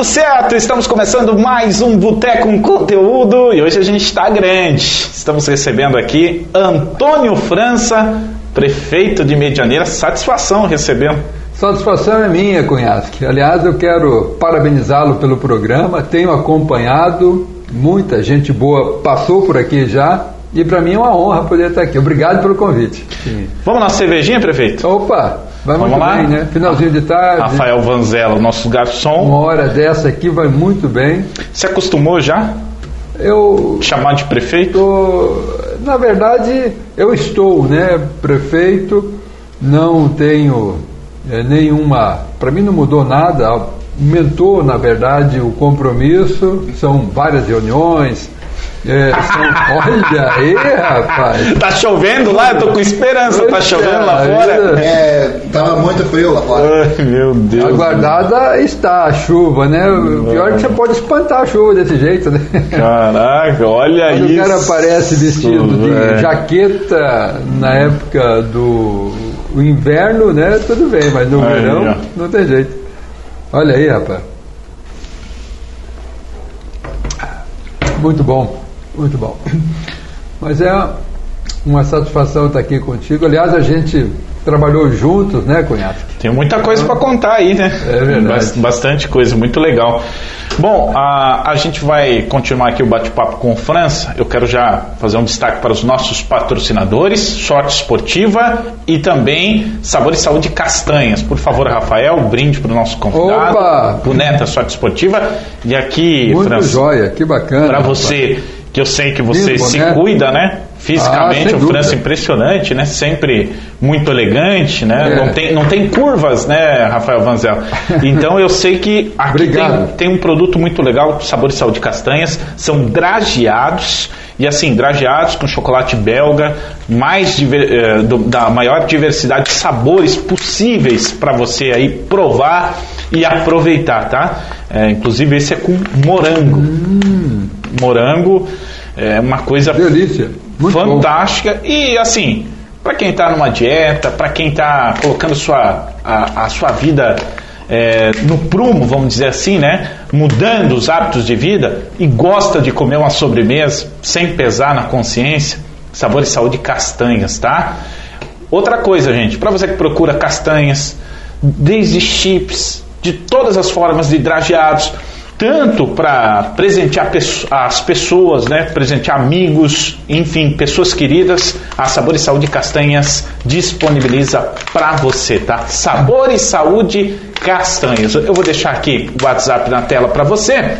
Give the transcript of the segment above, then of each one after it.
tudo certo? Estamos começando mais um Boteco com Conteúdo e hoje a gente está grande. Estamos recebendo aqui Antônio França, prefeito de Medianeira. Satisfação recebendo. Satisfação é minha, Cunhasque. Aliás, eu quero parabenizá-lo pelo programa. Tenho acompanhado, muita gente boa passou por aqui já. E para mim é uma honra poder estar aqui. Obrigado pelo convite. Sim. Vamos na cervejinha, prefeito? Opa, vai Vamos muito lá? bem, né? Finalzinho de tarde. Rafael Vanzella, nosso garçom. Uma hora dessa aqui vai muito bem. Se acostumou já? Eu Chamar de prefeito? tô, na verdade, eu estou, né, prefeito, não tenho é, nenhuma, para mim não mudou nada, aumentou, na verdade, o compromisso, são várias reuniões, é, são, olha aí, rapaz. Tá chovendo lá? Eu tô com esperança. Tá chovendo lá fora? É, tava muito frio lá fora. Ai, meu Deus. Aguardada está a chuva, né? O pior é que você pode espantar a chuva desse jeito, né? Caraca, olha Quando isso. o cara aparece vestido de velho. jaqueta na época do o inverno, né? Tudo bem, mas no Aí, verão ó. não tem jeito. Olha aí, rapaz. Muito bom, muito bom. Mas é uma satisfação estar aqui contigo. Aliás, a gente trabalhou juntos, né, cunhado? Tem muita coisa para contar aí, né? É verdade. Bas- Bastante coisa, muito legal. Bom, a, a gente vai continuar aqui o bate-papo com o França. Eu quero já fazer um destaque para os nossos patrocinadores, Sorte Esportiva e também Sabor e Saúde Castanhas. Por favor, Rafael, brinde para o nosso convidado. Opa! Boneta Sorte Esportiva. E aqui, Muito França, joia, que bacana. para você, que eu sei que você Lindo, se né? cuida, né? Ah, Fisicamente, sem o França é impressionante, né? Sempre muito elegante, né? É. Não, tem, não tem curvas, né, Rafael Vanzel? Então eu sei que aqui tem, tem um produto muito legal, Sabor e Saúde Castanhas, são drageados. E assim, drageados com chocolate belga, mais diver- eh, do- da maior diversidade de sabores possíveis para você aí provar e aproveitar, tá? Eh, inclusive esse é com morango. Morango é uma coisa Delícia. Muito bom. fantástica. E assim para quem está numa dieta para quem está colocando sua a, a sua vida é, no prumo vamos dizer assim né? Mudando os hábitos de vida e gosta de comer uma sobremesa sem pesar na consciência sabor e saúde castanhas tá? Outra coisa gente para você que procura castanhas desde chips de todas as formas de drageados tanto para presentear as pessoas, né, presentear amigos, enfim, pessoas queridas, a Sabor e Saúde Castanhas disponibiliza para você, tá? Sabor e Saúde Castanhas. Eu vou deixar aqui o WhatsApp na tela para você.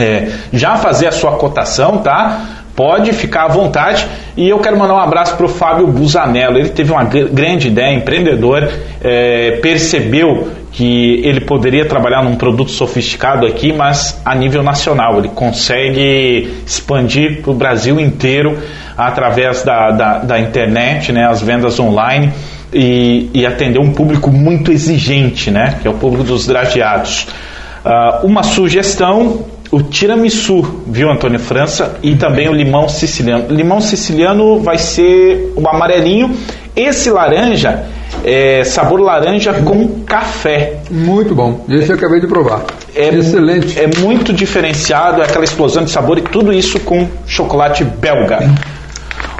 é, já fazer a sua cotação, tá? Pode ficar à vontade. E eu quero mandar um abraço para o Fábio Busanello. Ele teve uma gr- grande ideia, empreendedor, é, percebeu que ele poderia trabalhar num produto sofisticado aqui, mas a nível nacional. Ele consegue expandir para o Brasil inteiro através da, da, da internet, né, as vendas online. E, e atender um público muito exigente, né, que é o público dos drageados. Ah, uma sugestão, o tiramisu, viu, Antônio França? E também o limão siciliano. Limão siciliano vai ser o amarelinho. Esse laranja é sabor laranja com café. Muito bom. Esse eu acabei de provar. É, Excelente. É muito diferenciado, é aquela explosão de sabor e tudo isso com chocolate belga.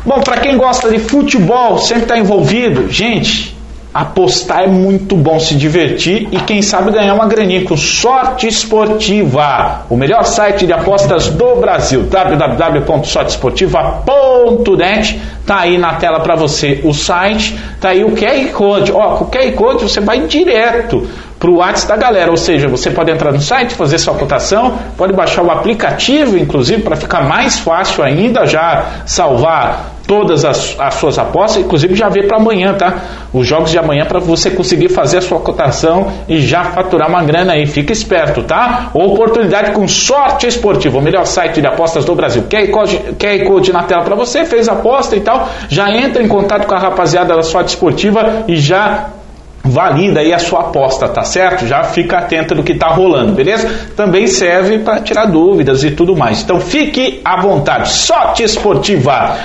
Bom, para quem gosta de futebol, sempre está envolvido, gente, apostar é muito bom, se divertir e quem sabe ganhar uma graninha com Sorte Esportiva, o melhor site de apostas do Brasil, www.sorteesportiva.net. Tá aí na tela para você o site, tá aí o QR Code. Ó, com o QR Code você vai direto para o WhatsApp da galera, ou seja, você pode entrar no site, fazer sua cotação, pode baixar o aplicativo, inclusive, para ficar mais fácil ainda, já salvar todas as, as suas apostas, inclusive já ver para amanhã, tá? Os jogos de amanhã para você conseguir fazer a sua cotação e já faturar uma grana aí. Fica esperto, tá? Oportunidade com sorte esportiva, o melhor site de apostas do Brasil. QR Code, QR Code na tela para você, fez aposta e tal, já entra em contato com a rapaziada da sorte esportiva e já valida aí a sua aposta, tá certo? Já fica atento do que tá rolando, beleza? Também serve para tirar dúvidas e tudo mais. Então fique à vontade. Sorte esportiva.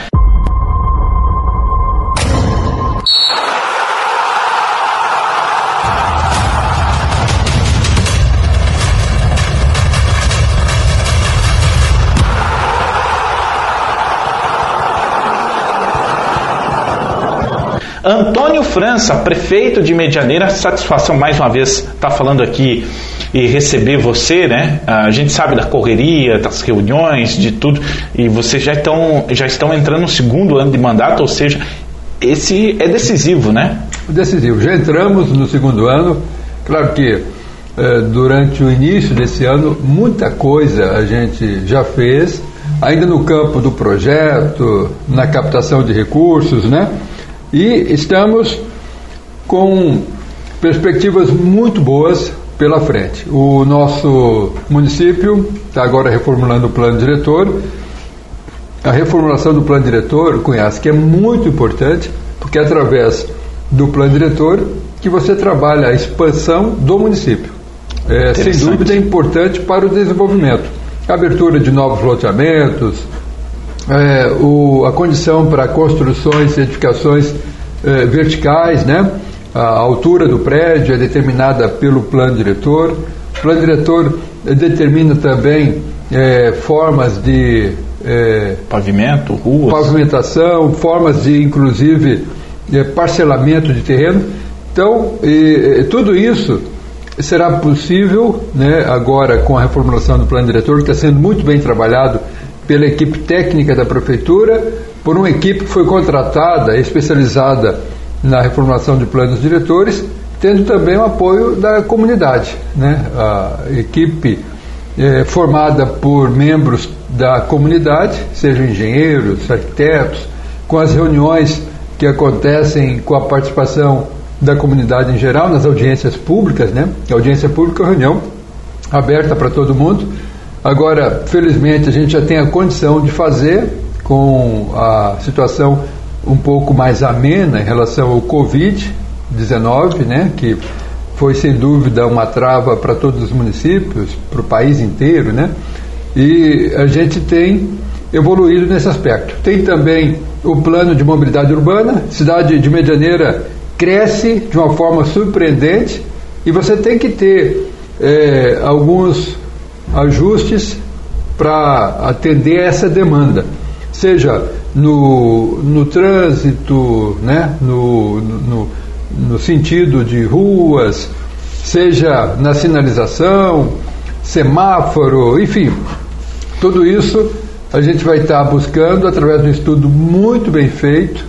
Antônio França, prefeito de Medianeira, satisfação mais uma vez estar tá falando aqui e receber você, né? A gente sabe da correria, das reuniões, de tudo, e vocês já estão, já estão entrando no segundo ano de mandato, ou seja, esse é decisivo, né? Decisivo. Já entramos no segundo ano. Claro que eh, durante o início desse ano, muita coisa a gente já fez, ainda no campo do projeto, na captação de recursos, né? E estamos com perspectivas muito boas pela frente. O nosso município está agora reformulando o plano diretor. A reformulação do plano diretor, conhece que é muito importante, porque é através do plano diretor que você trabalha a expansão do município. É, sem dúvida é importante para o desenvolvimento. A abertura de novos loteamentos, é, o, a condição para construções e edificações é, verticais, né? A altura do prédio é determinada pelo plano diretor. O plano diretor determina também é, formas de é, pavimento, ruas, pavimentação, formas de inclusive é, parcelamento de terreno. Então, e, tudo isso será possível, né, agora com a reformulação do plano diretor, que está sendo muito bem trabalhado pela equipe técnica da prefeitura, por uma equipe que foi contratada, especializada na reformulação de planos diretores, tendo também o apoio da comunidade. Né? A equipe é, formada por membros da comunidade, sejam engenheiros, arquitetos, com as reuniões que acontecem com a participação da comunidade em geral, nas audiências públicas, né? A audiência pública é uma reunião aberta para todo mundo. Agora, felizmente, a gente já tem a condição de fazer com a situação um pouco mais amena em relação ao Covid-19, né? Que foi sem dúvida uma trava para todos os municípios, para o país inteiro, né? E a gente tem evoluído nesse aspecto. Tem também o plano de mobilidade urbana, cidade de Medianeira cresce de uma forma surpreendente e você tem que ter é, alguns ajustes para atender essa demanda, seja no, no trânsito, né, no, no, no sentido de ruas, seja na sinalização, semáforo, enfim, tudo isso a gente vai estar buscando através de um estudo muito bem feito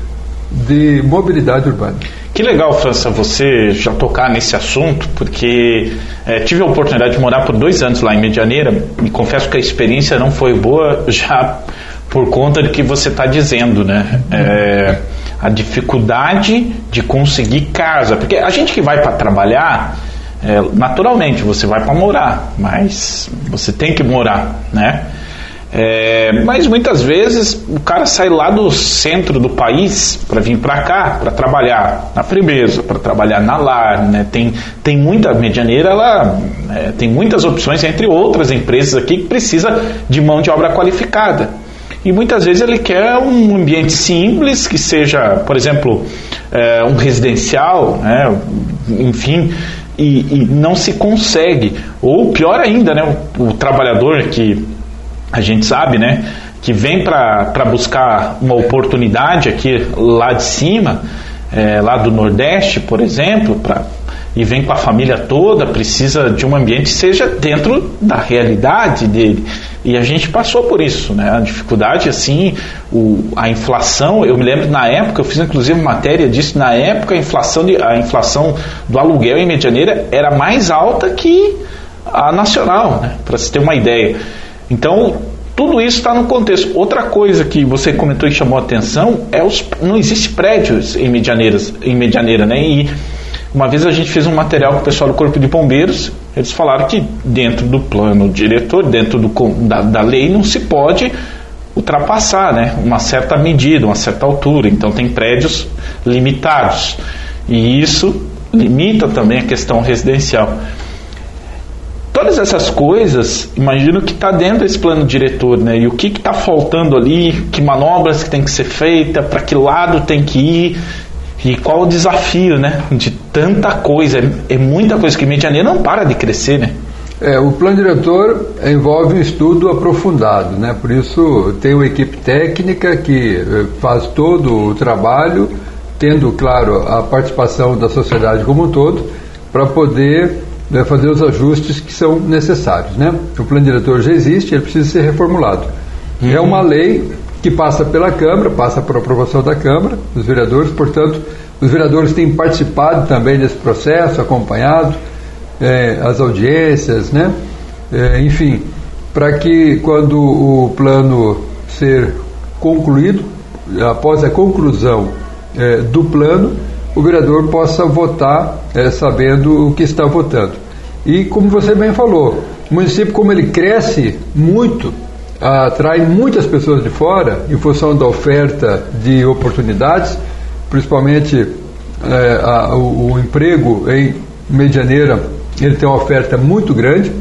de mobilidade urbana. Que legal, França, você já tocar nesse assunto, porque é, tive a oportunidade de morar por dois anos lá em Medianeira e confesso que a experiência não foi boa já por conta do que você está dizendo, né? É, a dificuldade de conseguir casa, porque a gente que vai para trabalhar, é, naturalmente você vai para morar, mas você tem que morar, né? É, mas muitas vezes o cara sai lá do centro do país para vir para cá para trabalhar na Primeza, para trabalhar na Lar, né? Tem, tem muita medianeira, ela é, tem muitas opções entre outras empresas aqui que precisa de mão de obra qualificada. E muitas vezes ele quer um ambiente simples que seja, por exemplo, é, um residencial, né? enfim, e, e, não se consegue. Ou pior ainda, né? o, o trabalhador que a gente sabe, né, que vem para buscar uma oportunidade aqui lá de cima, é, lá do Nordeste, por exemplo, pra, e vem com a família toda, precisa de um ambiente que seja dentro da realidade dele. E a gente passou por isso, né? A dificuldade, assim, o, a inflação, eu me lembro na época, eu fiz inclusive matéria disso, na época a inflação, de, a inflação do aluguel em Medianeira era mais alta que a nacional, né? Para se ter uma ideia. Então, tudo isso está no contexto. Outra coisa que você comentou e chamou a atenção é os não existe prédios em Medianeiras, em Medianeira, né? E uma vez a gente fez um material com o pessoal do Corpo de Bombeiros, eles falaram que dentro do plano diretor, dentro do, da, da lei, não se pode ultrapassar né, uma certa medida, uma certa altura. Então tem prédios limitados. E isso limita também a questão residencial. Todas essas coisas, imagino que está dentro desse plano diretor, né? E o que está faltando ali, que manobras que tem que ser feita, para que lado tem que ir, e qual o desafio, né? De tanta coisa, é, é muita coisa que Medianeira não para de crescer, né? É, o plano diretor envolve um estudo aprofundado, né? Por isso tem uma equipe técnica que eh, faz todo o trabalho tendo, claro, a participação da sociedade como um todo, para poder né, fazer os ajustes que são necessários. Né? O plano diretor já existe, ele precisa ser reformulado. Uhum. É uma lei que passa pela Câmara, passa por aprovação da Câmara, dos vereadores, portanto, os vereadores têm participado também desse processo, acompanhado é, as audiências, né? É, enfim, para que quando o plano ser concluído, após a conclusão é, do plano, o vereador possa votar é, sabendo o que está votando. E como você bem falou, o município, como ele cresce muito, atrai muitas pessoas de fora em função da oferta de oportunidades, principalmente é, a, o, o, emprego em Medianeira, ele tem uma oferta muito grande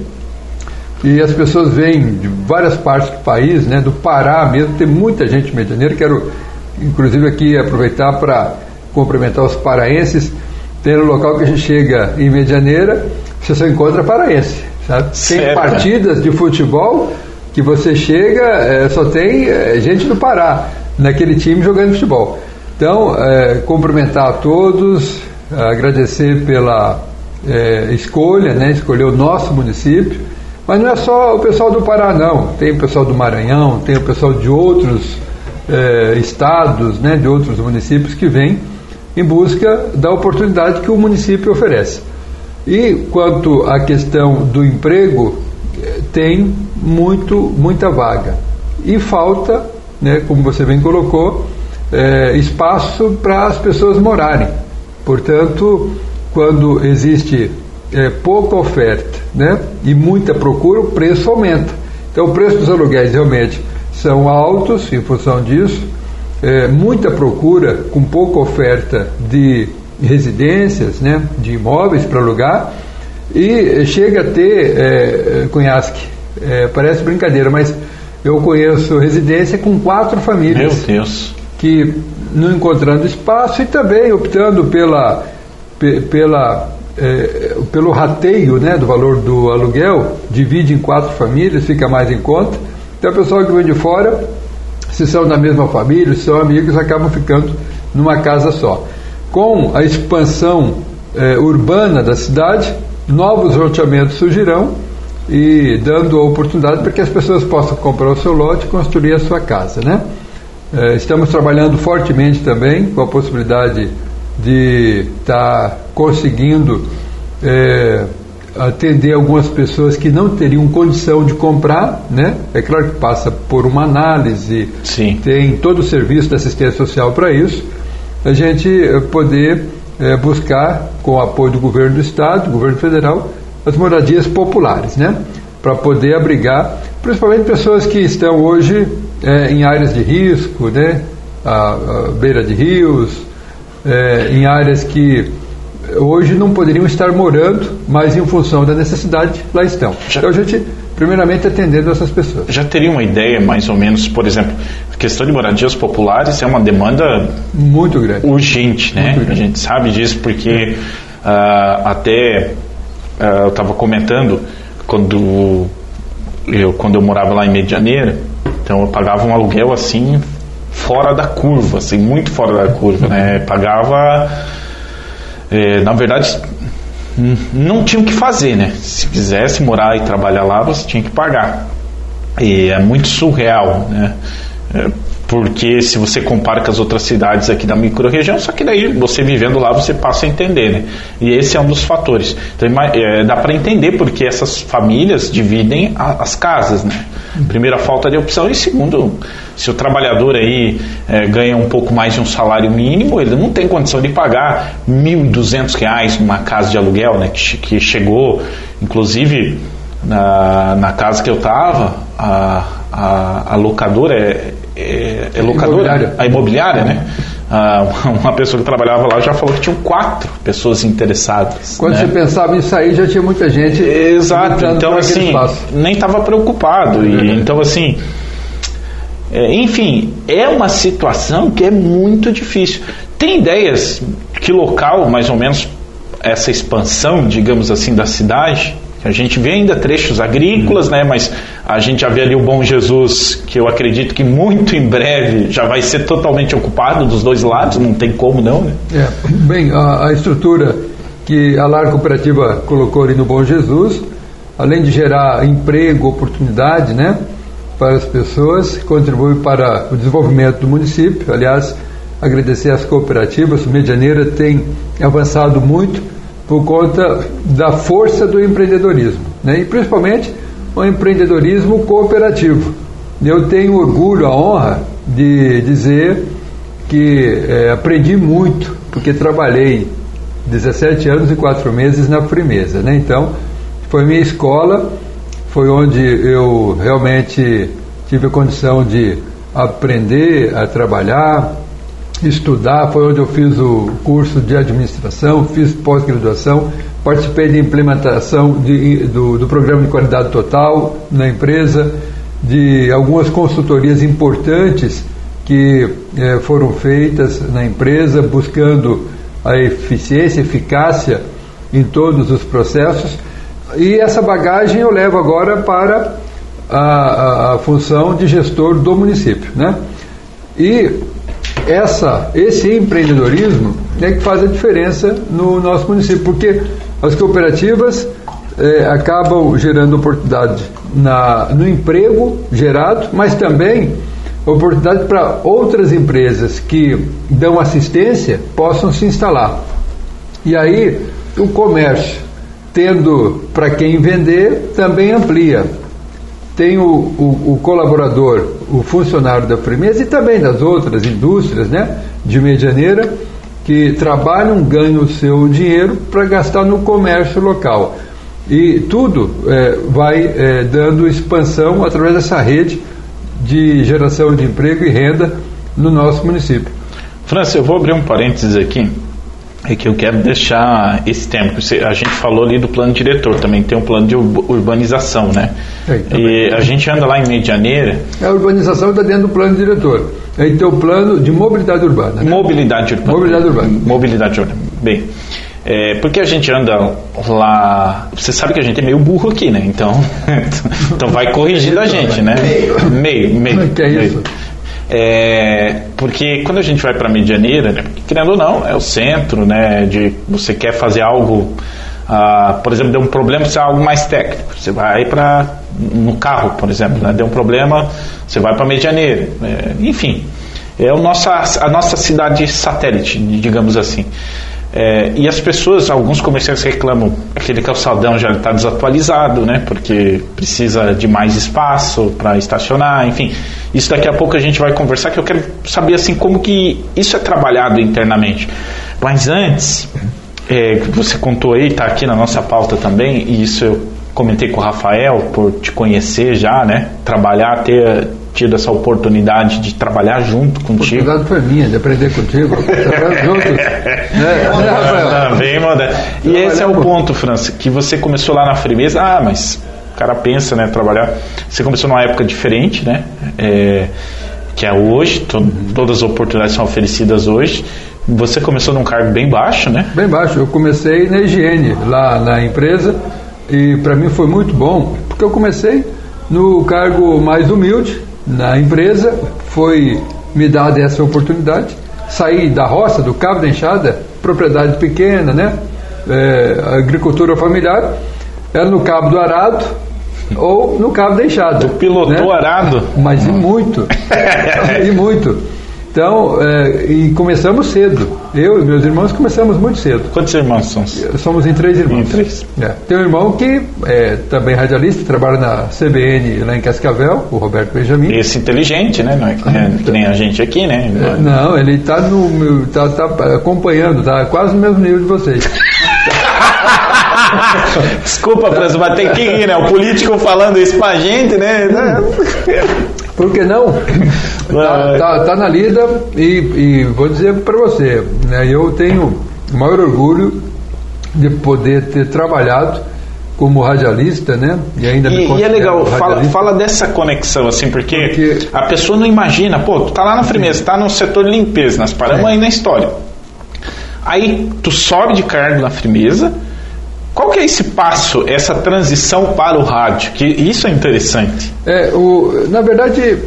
e as pessoas vêm de várias partes do país, né, do Pará mesmo, tem muita gente Medianeira, quero inclusive aqui aproveitar para cumprimentar os paraenses, tem um local que a gente chega em Medianeira, você só encontra paraense, sabe? Tem partidas de futebol que você chega, é, só tem é, gente do Pará naquele time jogando futebol. Então, é, cumprimentar a todos, agradecer pela é, escolha, né, escolher o nosso município, mas não é só o pessoal do Pará, não. Tem o pessoal do Maranhão, tem o pessoal de outros é, estados, né, de outros municípios que vêm em busca da oportunidade que o município oferece. E quanto à questão do emprego, tem muito, muita vaga. E falta, né, como você bem colocou, é, espaço para as pessoas morarem. Portanto, quando existe é, pouca oferta né, e muita procura, o preço aumenta. Então, o preço dos aluguéis realmente são altos em função disso, é, muita procura com pouca oferta de residências, né, de imóveis para alugar e chega a ter, é, Cunhasque, é, parece brincadeira, mas eu conheço residência com quatro famílias. Meu Deus. Que não encontrando espaço e também optando pela, pela, é, pelo rateio né, do valor do aluguel, divide em quatro famílias, fica mais em conta. Então, o pessoal que vem de fora, se são da mesma família, se são amigos, acabam ficando numa casa só. Com a expansão é, urbana da cidade, novos loteamentos surgirão e dando a oportunidade para que as pessoas possam comprar o seu lote e construir a sua casa, né? É, estamos trabalhando fortemente também com a possibilidade de estar tá conseguindo é, atender algumas pessoas que não teriam condição de comprar, né? É claro que passa por uma análise, Sim. tem todo o serviço da assistência social para isso, a gente poder é, buscar, com o apoio do governo do Estado, do governo federal, as moradias populares, né? Para poder abrigar, principalmente pessoas que estão hoje é, em áreas de risco, né? A, a beira de rios, é, em áreas que hoje não poderiam estar morando, mas em função da necessidade lá estão. Já, então a gente, primeiramente, atendendo essas pessoas. Já teria uma ideia, mais ou menos, por exemplo, a questão de moradias populares é uma demanda muito grande, urgente, né? Grande. A gente sabe disso porque uh, até uh, eu estava comentando quando eu quando eu morava lá em Medianeira, então eu pagava um aluguel assim fora da curva, assim muito fora da curva, né? Pagava é, na verdade, não tinha o que fazer, né? Se quisesse morar e trabalhar lá, você tinha que pagar. E é muito surreal, né? É, porque se você compara com as outras cidades aqui da microrregião, só que daí você vivendo lá você passa a entender, né? E esse é um dos fatores. Então é, dá para entender porque essas famílias dividem a, as casas, né? Primeiro a falta de opção e segundo, se o trabalhador aí é, ganha um pouco mais de um salário mínimo, ele não tem condição de pagar R$ 1.200 numa casa de aluguel, né? Que, que chegou, inclusive na, na casa que eu estava, a, a, a locadora é é, é locadora, imobiliária. a imobiliária, né? Ah, uma pessoa que trabalhava lá já falou que tinham quatro pessoas interessadas. Quando né? você pensava em sair, já tinha muita gente. Exato, então assim, nem estava preocupado. E, uhum. Então, assim, é, enfim, é uma situação que é muito difícil. Tem ideias que local, mais ou menos, essa expansão, digamos assim, da cidade, A gente vê ainda trechos agrícolas, né? Mas a gente já vê ali o Bom Jesus, que eu acredito que muito em breve já vai ser totalmente ocupado dos dois lados, não tem como não, né? É, bem, a, a estrutura que a Lar Cooperativa colocou ali no Bom Jesus, além de gerar emprego, oportunidade, né? Para as pessoas, contribui para o desenvolvimento do município. Aliás, agradecer às cooperativas, o Medianeira tem avançado muito por conta da força do empreendedorismo, né? e principalmente o empreendedorismo cooperativo. Eu tenho orgulho, a honra de dizer que é, aprendi muito, porque trabalhei 17 anos e 4 meses na Frimeza. Né? Então, foi minha escola, foi onde eu realmente tive a condição de aprender a trabalhar, estudar, foi onde eu fiz o curso de administração, fiz pós-graduação, participei de implementação de, do, do, programa de qualidade total na empresa, de algumas consultorias importantes que eh, foram feitas na empresa, buscando a eficiência, eficácia em todos os processos. E essa bagagem eu levo agora para a, a, a função de gestor do município. Né? E essa, esse empreendedorismo é que faz a diferença no nosso município, porque as cooperativas é, acabam gerando oportunidade na, no emprego gerado, mas também oportunidade para outras empresas que dão assistência possam se instalar. E aí o comércio, tendo para quem vender, também amplia tem o, o, o, colaborador, o funcionário da Frimeza e também das outras indústrias né, de medianeira que trabalham, ganham o seu dinheiro para gastar no comércio local. E tudo é, vai é, dando expansão através dessa rede de geração de emprego e renda no nosso município. França, eu vou abrir um parênteses aqui é que eu quero deixar esse tempo. A gente falou ali do plano diretor, também tem um plano de urbanização, né? É, e a gente anda lá em Medianeira. A urbanização está dentro do plano diretor. Aí tem o plano de mobilidade urbana. Né? Mobilidade urbana. Mobilidade urbana. Mobilidade urbana. Bem. É, porque a gente anda lá. Você sabe que a gente é meio burro aqui, né? Então, então vai corrigindo a gente, né? Meio, meio. Que é isso? É, porque quando a gente vai para Medianeira, né, querendo ou não, é o centro, né, de você quer fazer algo, ah, por exemplo, deu um problema, você é algo mais técnico, você vai para no carro, por exemplo, né, deu um problema, você vai para Medianeira, é, enfim, é o nossa, a nossa cidade satélite, digamos assim. É, e as pessoas, alguns comerciantes reclamam aquele calçadão já está desatualizado, né? Porque precisa de mais espaço para estacionar, enfim. Isso daqui a pouco a gente vai conversar, que eu quero saber assim como que isso é trabalhado internamente. Mas antes, é, você contou aí, está aqui na nossa pauta também, e isso eu comentei com o Rafael por te conhecer já, né? Trabalhar, ter tido essa oportunidade de trabalhar junto contigo. Oportunidade foi minha, de aprender contigo, trabalhar né? Rafael? Ah, bem moderno. E esse é o ponto, França, que você começou lá na Frimeza, ah, mas o cara pensa, né, trabalhar. Você começou numa época diferente, né? É, que é hoje, to, todas as oportunidades são oferecidas hoje. Você começou num cargo bem baixo, né? Bem baixo. Eu comecei na higiene, lá na empresa, e para mim foi muito bom, porque eu comecei no cargo mais humilde, na empresa, foi me dada essa oportunidade. Saí da roça, do cabo da enxada, propriedade pequena, né? É, agricultura familiar, era no cabo do arado ou no cabo da enxada. pilotou né? arado? Mas e muito, e muito. Então, é, e começamos cedo. Eu e meus irmãos começamos muito cedo. Quantos irmãos são? Somos em três irmãos. Em três? É. Tem um irmão que é também radialista, trabalha na CBN lá em Cascavel, o Roberto Benjamin. Esse inteligente, né? Não é que nem, que nem a gente aqui, né? É, não, ele está tá, tá acompanhando, está quase no mesmo nível de vocês. Desculpa, França, mas tem que ir, né? O político falando isso pra gente, né? Por que não? Tá, tá, tá na lida e, e, vou dizer para você, né, eu tenho o maior orgulho de poder ter trabalhado como radialista, né? E ainda e, e é legal, fala, fala dessa conexão, assim, porque, porque, a pessoa não imagina, pô, tu tá lá na Frimeza, tá no setor de limpeza, nós paramos é. aí na história. Aí tu sobe de cargo na Frimeza, Qual que é esse passo, essa transição para o rádio? Que isso é interessante. É, o, na verdade,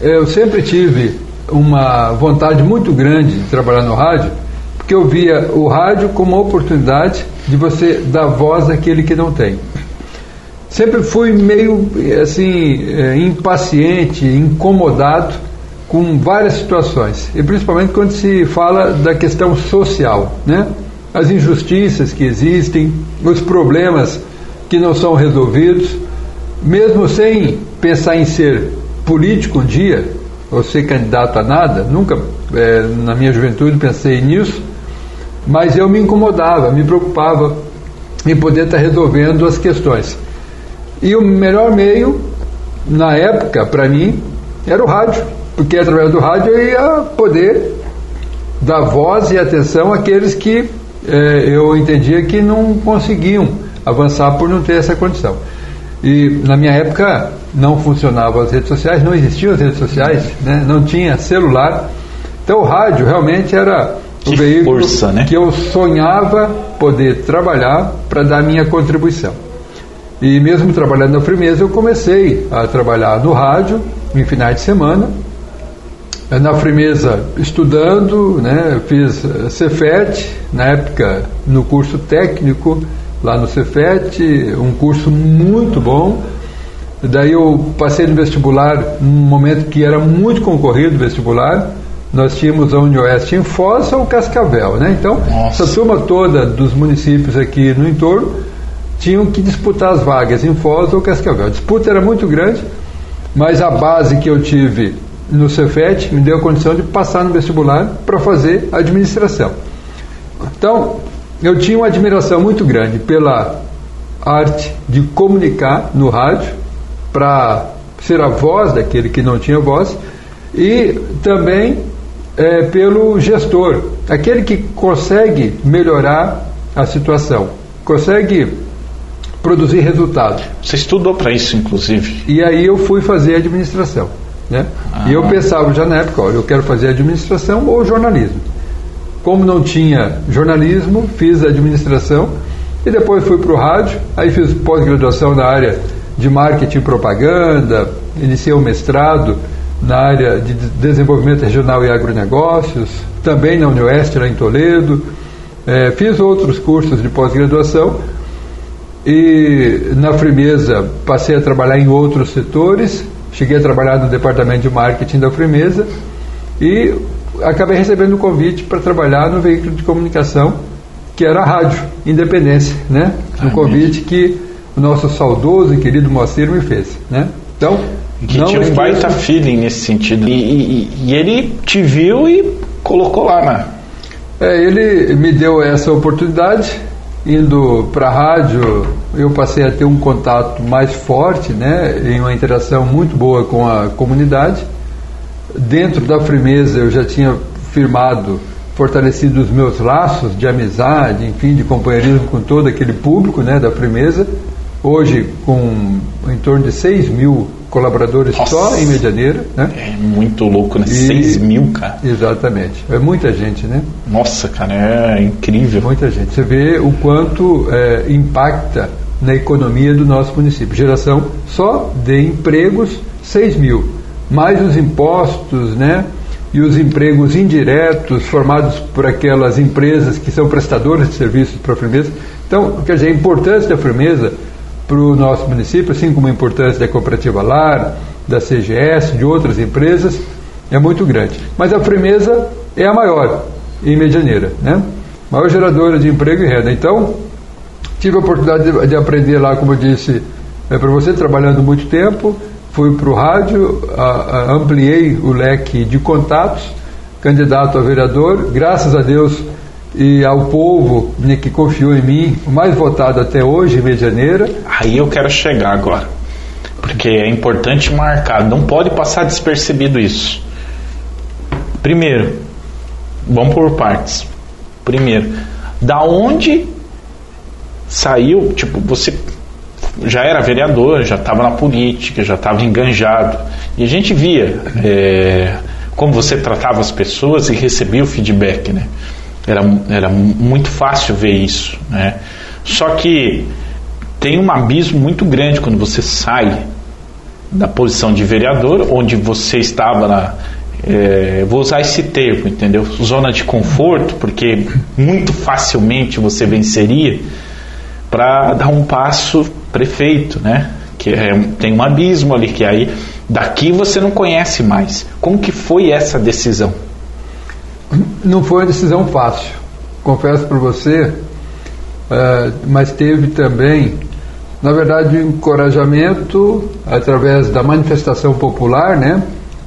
eu sempre tive uma vontade muito grande de trabalhar no rádio, porque eu via o rádio como uma oportunidade de você dar voz àquele que não tem. Sempre fui meio assim é, impaciente, incomodado com várias situações, e principalmente quando se fala da questão social, né? As injustiças que existem, os problemas que não são resolvidos, mesmo sem pensar em ser político um dia, ou ser candidato a nada, nunca é, na minha juventude pensei nisso, mas eu me incomodava, me preocupava em poder estar resolvendo as questões. E o melhor meio, na época, para mim, era o rádio, porque através do rádio eu ia poder dar voz e atenção àqueles que eu entendia que não conseguiam avançar por não ter essa condição. E na minha época não funcionavam as redes sociais, não existiam as redes sociais, né? não tinha celular. Então o rádio realmente era o que veículo força, né? que eu sonhava poder trabalhar para dar minha contribuição. E mesmo trabalhando na Frimeza, eu comecei a trabalhar no rádio em finais de semana, na Frimeza estudando, né, fiz Cefet, na época no curso técnico lá no Cefet, um curso muito bom. Daí eu passei no vestibular num momento que era muito concorrido o vestibular. Nós tínhamos a Unioeste em Foz ou Cascavel, né? Então, Nossa. essa turma toda dos municípios aqui no entorno tinham que disputar as vagas em Foz ou Cascavel. A disputa era muito grande, mas a base que eu tive no Cefet me deu a condição de passar no vestibular para fazer administração. Então, eu tinha uma admiração muito grande pela arte de comunicar no rádio, para ser a voz daquele que não tinha voz, e também é, pelo gestor, aquele que consegue melhorar a situação, consegue produzir resultado. Você estudou para isso, inclusive. E aí eu fui fazer administração. Né? E eu pensava já na época, olha, eu quero fazer administração ou jornalismo. Como não tinha jornalismo, fiz administração e depois fui para o rádio, aí fiz pós-graduação na área de marketing e propaganda, iniciei o um mestrado na área de desenvolvimento regional e agronegócios, também na Unioeste, lá em Toledo. É, fiz outros cursos de pós-graduação e na Frimeza passei a trabalhar em outros setores, cheguei a trabalhar no departamento de marketing da Frimeza e acabei recebendo o um convite para trabalhar no veículo de comunicação que era a Rádio Independência, né? Um convite que o nosso saudoso e querido Moacir me fez, né? Então, que tinha um baita feeling nesse sentido. E, e, e, ele te viu e colocou lá na. É, ele me deu essa oportunidade. Indo para a rádio, eu passei a ter um contato mais forte, né, em uma interação muito boa com a comunidade. Dentro da Frimeza, eu já tinha firmado, fortalecido os meus laços de amizade, enfim, de companheirismo com todo aquele público né, da Frimeza. Hoje, com em torno de 6 mil colaboradores Nossa. só em Medianeira. Né? É muito louco, né? E- 6 mil, cara. Exatamente. É muita gente, né? Nossa, cara, é incrível. Muita gente. Você vê o quanto é, impacta na economia do nosso município. Geração só de empregos, 6 mil. Mais os impostos, né? E os empregos indiretos formados por aquelas empresas que são prestadoras de serviços para a firmeza. Então, quer dizer, a importância da firmeza para o nosso município, assim como a importância da Cooperativa Lar, da CGS, de outras empresas, é muito grande. Mas a firmeza é a maior em Medianeira, né? Maior geradora de emprego e renda. Então, tive a oportunidade de, de aprender lá, como eu disse, é, para você, trabalhando muito tempo, fui para o rádio, a- a- ampliei o leque de contatos, candidato a vereador, graças a Deus e ao povo né, que confiou em mim, o mais votado até hoje em Medianeira. Aí eu quero chegar agora. Porque é importante marcar, não pode passar despercebido isso. Primeiro, vamos por partes. Primeiro, da onde saiu, tipo, você já era vereador, já estava na política, já estava enganjado. E a gente via é, como você tratava as pessoas e recebia o feedback, né? Era, era muito fácil ver isso, né? Só que tem um abismo muito grande quando você sai da posição de vereador, onde você estava na. É, vou usar esse termo, entendeu? Zona de conforto, porque muito facilmente você venceria para dar um passo prefeito, né? Que é, tem um abismo ali, que aí daqui você não conhece mais. Como que foi essa decisão? Não foi uma decisão fácil, confesso para você, uh, mas teve também na verdade, o encorajamento através da manifestação popular, né,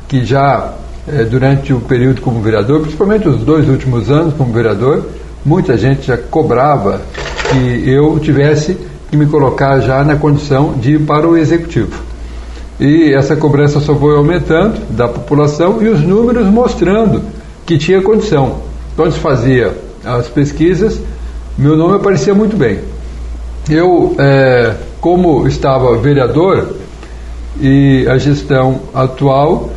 que já é, durante o período como vereador, principalmente os dois últimos anos como vereador, muita gente já cobrava que eu tivesse que me colocar já na condição de ir para o executivo. E essa cobrança só foi aumentando da população e os números mostrando que tinha condição. Quando se fazia as pesquisas, meu nome aparecia muito bem eu, é, como estava vereador e a gestão atual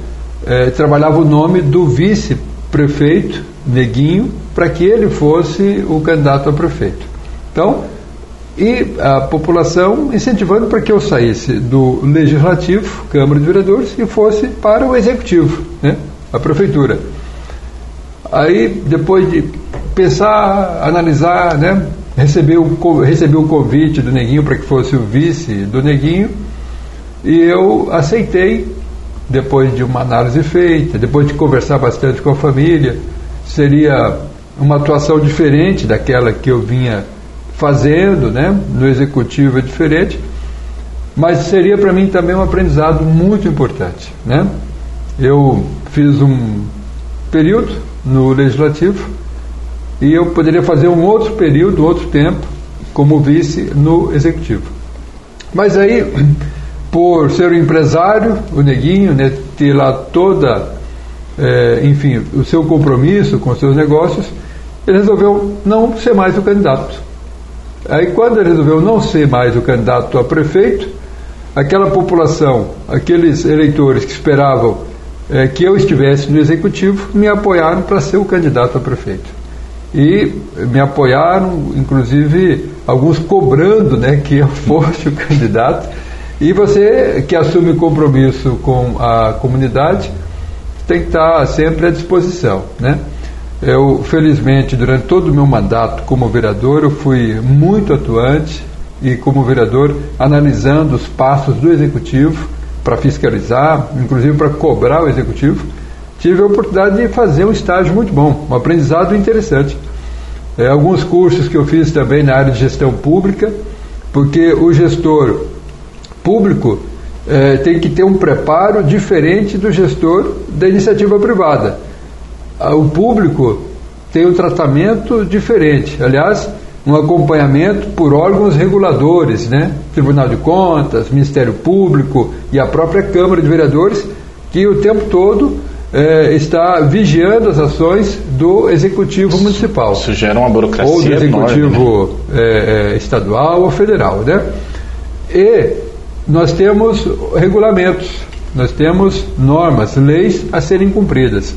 é, trabalhava o nome do vice-prefeito Neguinho para que ele fosse o candidato a prefeito. Então, e a população incentivando para que eu saísse do legislativo, Câmara de Vereadores, e fosse para o executivo, né, a prefeitura. Aí, depois de pensar, analisar, né, recebeu, recebeu o convite do Neguinho para que fosse o vice do Neguinho e eu aceitei, depois de uma análise feita, depois de conversar bastante com a família, seria uma atuação diferente daquela que eu vinha fazendo, né? no executivo é diferente, mas seria para mim também um aprendizado muito importante. Né? Eu fiz um período no legislativo, e eu poderia fazer um outro período, outro tempo, como vice no executivo. Mas aí, por ser um empresário, o Neguinho, né, ter lá toda, é, enfim, o seu compromisso com os seus negócios, ele resolveu não ser mais o candidato. Aí, quando ele resolveu não ser mais o candidato a prefeito, aquela população, aqueles eleitores que esperavam é, que eu estivesse no executivo, me apoiaram para ser o candidato a prefeito e me apoiaram, inclusive alguns cobrando né, que eu fosse o candidato. E você que assume compromisso com a comunidade tem que estar sempre à disposição. Né? Eu, felizmente, durante todo o meu mandato como vereador, eu fui muito atuante e, como vereador, analisando os passos do executivo para fiscalizar, inclusive para cobrar o executivo tive a oportunidade de fazer um estágio muito bom, um aprendizado interessante. É, alguns cursos que eu fiz também na área de gestão pública, porque o gestor público é, tem que ter um preparo diferente do gestor da iniciativa privada. Ah, o público tem um tratamento diferente. Aliás, um acompanhamento por órgãos reguladores, né? Tribunal de Contas, Ministério Público e a própria Câmara de Vereadores, que o tempo todo é, está vigiando as ações do Executivo Municipal. Isso gera uma burocracia Ou do Executivo enorme, né? é, estadual ou federal, né? E nós temos regulamentos, nós temos normas, leis a serem cumpridas.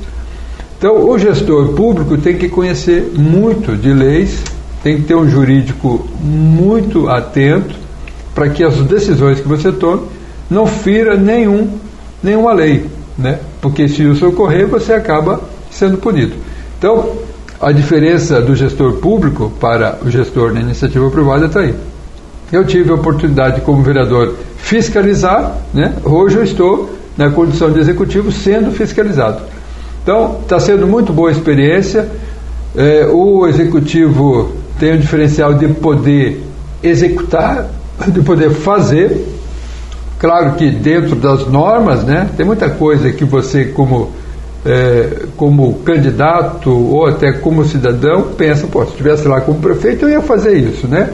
Então, o gestor público tem que conhecer muito de leis, tem que ter um jurídico muito atento para que as decisões que você tome não fira nenhum, nenhuma lei né? porque se isso ocorrer, você acaba sendo punido. Então, a diferença do gestor público para o gestor na iniciativa privada está aí. Eu tive a oportunidade, como vereador, fiscalizar, né? hoje eu estou na condição de executivo sendo fiscalizado. Então, está sendo muito boa a experiência. É, o executivo tem o diferencial de poder executar, de poder fazer, Claro que dentro das normas, né, tem muita coisa que você, como, é, como candidato ou até como cidadão, pensa, pô, se estivesse lá como prefeito, eu ia fazer isso, né?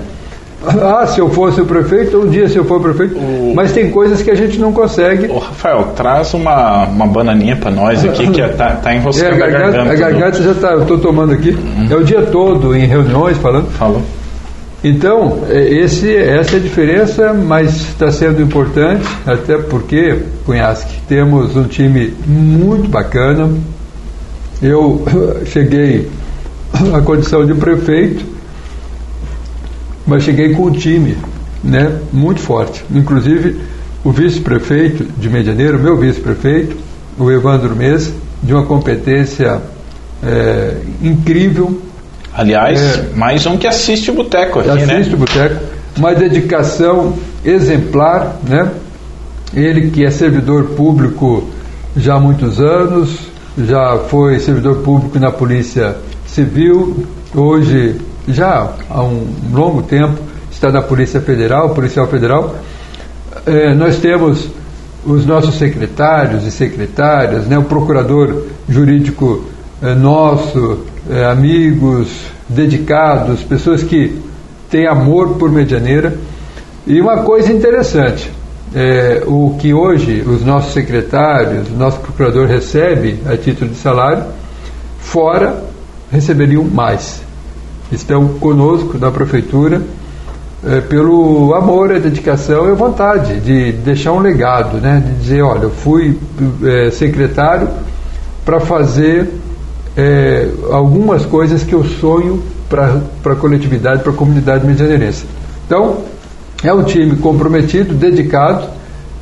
Ah, se eu fosse o prefeito, um dia se eu for prefeito. O... Mas tem coisas que a gente não consegue. Ô, Rafael, traz uma, uma bananinha para nós aqui que está tá enroscando é, a garganta. A garganta, a garganta já está, eu estou tomando aqui. Uhum. É o dia todo em reuniões falando. Falou. Então, é, esse, essa é a diferença, mas está sendo importante, até porque, Cunhasque, temos um time muito bacana. Eu cheguei à condição de prefeito mas cheguei com um time né, muito forte. Inclusive, o vice-prefeito de Medianeiro, meu vice-prefeito, o Evandro Mesa, de uma competência é, incrível. Aliás, é, mais um que assiste o Boteco aqui, assiste né? Assiste o Boteco. Uma dedicação exemplar, né? Ele que é servidor público já há muitos anos, já foi servidor público na Polícia Civil, hoje, já há um longo tempo, está na Polícia Federal, Policial Federal. É, nós temos os nossos secretários e secretárias, né, o procurador jurídico é, nosso, é, amigos, dedicados, pessoas que têm amor por Medianeira. E uma coisa interessante, é, o que hoje os nossos secretários, o nosso procurador recebe a título de salário, fora receberiam mais. Estão conosco na prefeitura é, pelo amor, a dedicação e a vontade de deixar um legado, né? de dizer, olha, eu fui é, secretário para fazer é, algumas coisas que eu sonho para a coletividade, para a comunidade medianeirense. Então, é um time comprometido, dedicado,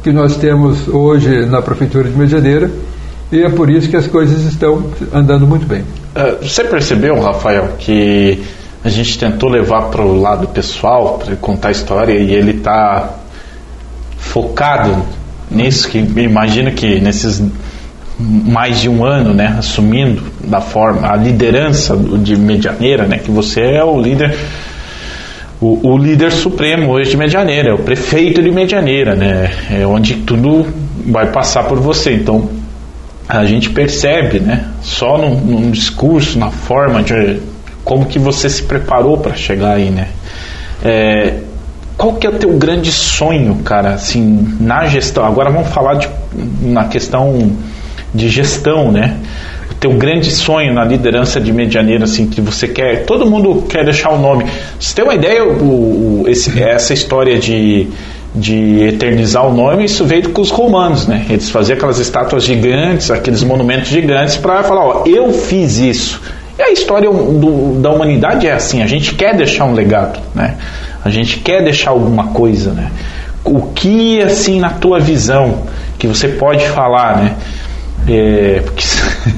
que nós temos hoje na Prefeitura de Medianeira, e é por isso que as coisas estão andando muito bem. Você percebeu, Rafael, que a gente tentou levar para o lado pessoal, para contar a história, e ele está focado nisso, que imagino que nesses mais de um ano, né, assumindo da forma a liderança de Medianeira, né, que você é o líder o, o, líder supremo hoje de Medianeira, é o prefeito de Medianeira, né? É onde tudo vai passar por você. Então a gente percebe, né? Só num, num discurso, na forma de como que você se preparou para chegar aí, né? É, qual que é o teu grande sonho, cara, assim, na gestão? Agora vamos falar de, na questão de gestão, né? teu grande sonho na liderança de Medianeira, assim, que você quer, todo mundo quer deixar o nome. Você tem uma ideia, o, o esse, essa história de, de eternizar o nome, isso veio com os romanos, né? Eles faziam aquelas estátuas gigantes, aqueles monumentos gigantes para falar, ó, eu fiz isso. E a história do, da humanidade é assim, a gente quer deixar um legado, né? A gente quer deixar alguma coisa, né? O que, assim, na tua visão, que você pode falar, né? É, porque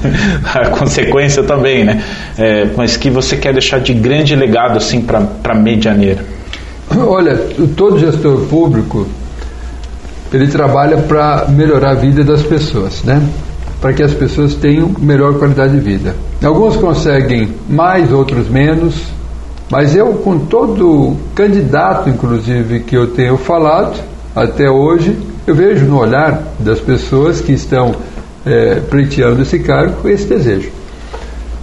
a consequência também, né? É, mas que você quer deixar de grande legado assim para Medianeira? Olha, todo gestor público ele trabalha para melhorar a vida das pessoas, né? Para que as pessoas tenham melhor qualidade de vida. Alguns conseguem mais, outros menos, mas eu, com todo candidato, inclusive, que eu tenho falado até hoje, eu vejo no olhar das pessoas que estão é, pleiteando esse cargo esse desejo.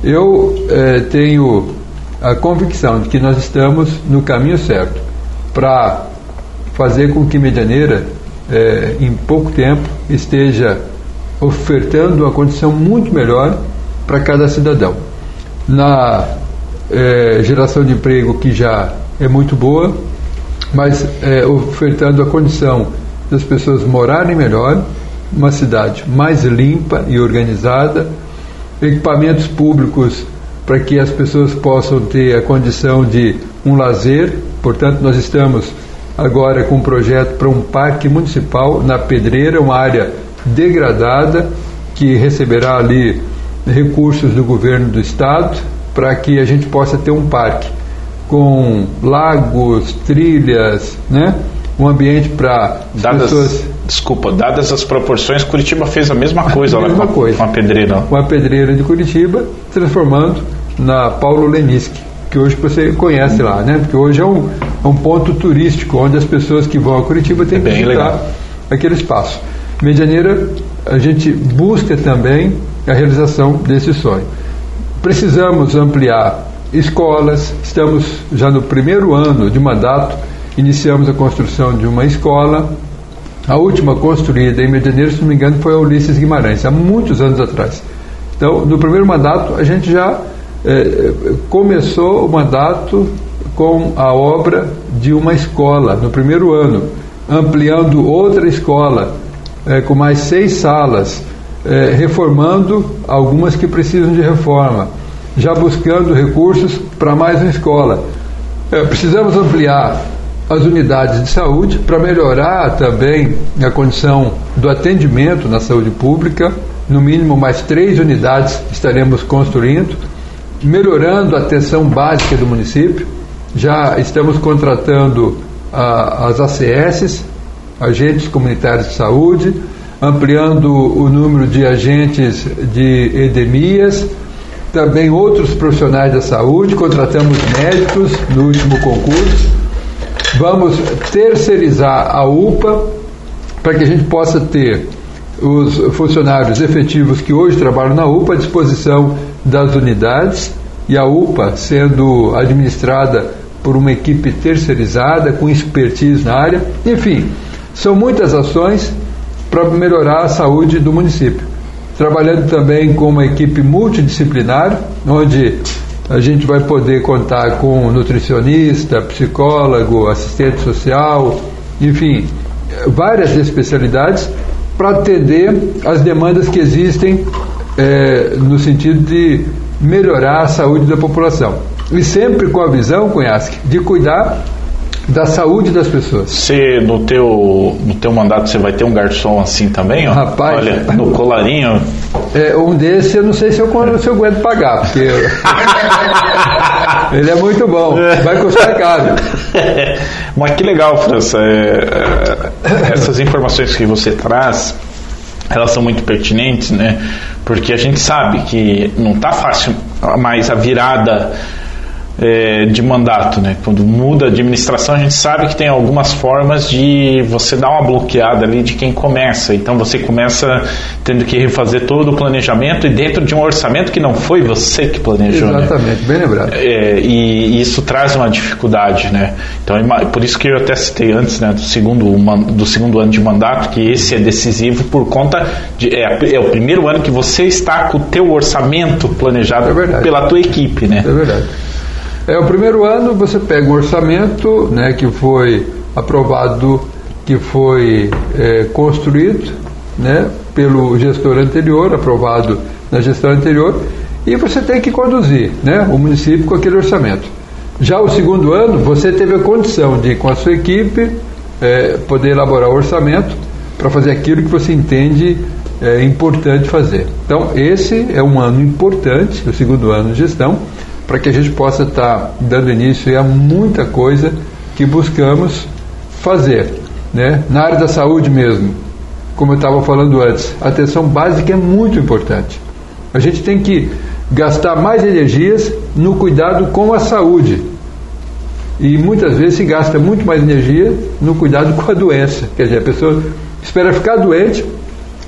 Eu é, tenho a convicção de que nós estamos no caminho certo para fazer com que Medianeira, é, em pouco tempo, esteja ofertando uma condição muito melhor para cada cidadão. Na é, geração de emprego, que já é muito boa, mas é, ofertando a condição das pessoas morarem melhor, uma cidade mais limpa e organizada, equipamentos públicos para que as pessoas possam ter a condição de um lazer. Portanto, nós estamos agora com um projeto para um parque municipal na Pedreira, uma área degradada que receberá ali recursos do governo do estado para que a gente possa ter um parque com lagos, trilhas, né? um ambiente para pessoas Desculpa, dadas as proporções, Curitiba fez a mesma coisa a mesma lá com, coisa. com a pedreira. Com a pedreira de Curitiba, transformando na Paulo Lenisque, que hoje você conhece lá, né? Porque hoje é um, é um ponto turístico onde as pessoas que vão a Curitiba têm é que visitar legal. aquele espaço. Medianeira, a gente busca também a realização desse sonho. Precisamos ampliar escolas, estamos já no primeiro ano de mandato, iniciamos a construção de uma escola a última construída em Medianeiro, se não me engano, foi a Ulisses Guimarães, há muitos anos atrás. Então, no primeiro mandato, a gente já é, começou o mandato com a obra de uma escola, no primeiro ano, ampliando outra escola, é, com mais seis salas, é, reformando algumas que precisam de reforma, já buscando recursos para mais uma escola. É, precisamos ampliar as unidades de saúde para melhorar também a condição do atendimento na saúde pública. No mínimo, mais três unidades estaremos construindo, melhorando a atenção básica do município. Já estamos contratando ah, as ACS, agentes comunitários de saúde, ampliando o número de agentes de endemias, também outros profissionais da saúde, contratamos médicos no último concurso Vamos terceirizar a UPA para que a gente possa ter os funcionários efetivos que hoje trabalham na UPA à disposição das unidades e a UPA sendo administrada por uma equipe terceirizada com expertise na área. Enfim, são muitas ações para melhorar a saúde do município. Trabalhando também com uma equipe multidisciplinar, onde a gente vai poder contar com nutricionista, psicólogo, assistente social, enfim, várias especialidades para atender as demandas que existem é, no sentido de melhorar a saúde da população. E sempre com a visão, Cunhasque, de cuidar da saúde das pessoas. Você, no teu, no teu mandato, você vai ter um garçom assim também? Ó? Rapaz, Olha, no colarinho. É, um desse eu não sei se eu, se eu aguento pagar, porque ele é muito bom, vai custar caro. Mas que legal, França. É, é, essas informações que você traz, elas são muito pertinentes, né? Porque a gente sabe que não está fácil mais a virada é, de mandato, né? Quando muda a administração, a gente sabe que tem algumas formas de você dar uma bloqueada ali de quem começa. Então você começa tendo que refazer todo o planejamento e dentro de um orçamento que não foi você que planejou. Né? Exatamente, né? bem lembrado. É, e, e, isso traz uma dificuldade, né? Então por isso que eu até citei antes, né, do segundo do segundo ano de mandato, que esse é decisivo por conta de é, é o primeiro ano que você está com o teu orçamento planejado é pela tua equipe, né? É verdade. É o primeiro ano você pega um orçamento, né, que foi aprovado, que foi é, construído, né, pelo gestor anterior, aprovado na gestão anterior, e você tem que conduzir, né, o município com aquele orçamento. Já o segundo ano você teve a condição de, com a sua equipe, é, poder elaborar o orçamento para fazer aquilo que você entende é importante fazer. Então, esse é um ano importante, o segundo ano de gestão, para que a gente possa estar dando início a muita coisa que buscamos fazer. Né? Na área da saúde mesmo, como eu estava falando antes, a atenção básica é muito importante. A gente tem que gastar mais energias no cuidado com a saúde. E muitas vezes se gasta muito mais energia no cuidado com a doença. Quer dizer, a pessoa espera ficar doente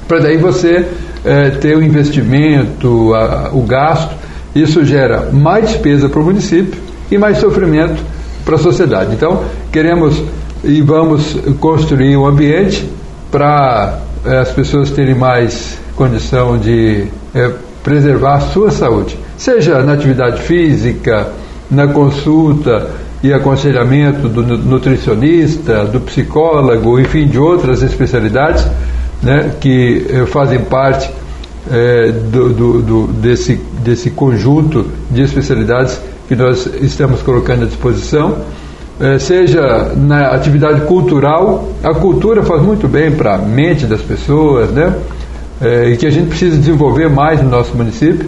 para daí você é, ter o investimento, a, o gasto isso gera mais despesa para o município e mais sofrimento para a sociedade. Então, queremos e vamos construir um ambiente para é, as pessoas terem mais condição de é, preservar a sua saúde, seja na atividade física, na consulta e aconselhamento do nutricionista, do psicólogo, enfim, de outras especialidades né, que é, fazem parte é, do, do, do, desse, desse conjunto de especialidades que nós estamos colocando à disposição, é, seja na atividade cultural, a cultura faz muito bem para a mente das pessoas, né? É, e que a gente precisa desenvolver mais no nosso município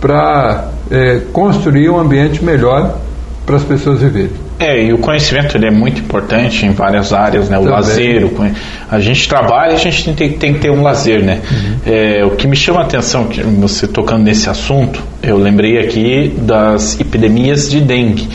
para é, construir um ambiente melhor para as pessoas viverem. É, e o conhecimento ele é muito importante em várias áreas, né? O Também. lazer, o, a gente trabalha e a gente tem, tem, que ter um lazer, né? Uhum. É, o que me chama a atenção, que você tocando nesse assunto, eu lembrei aqui das epidemias de dengue. Sim.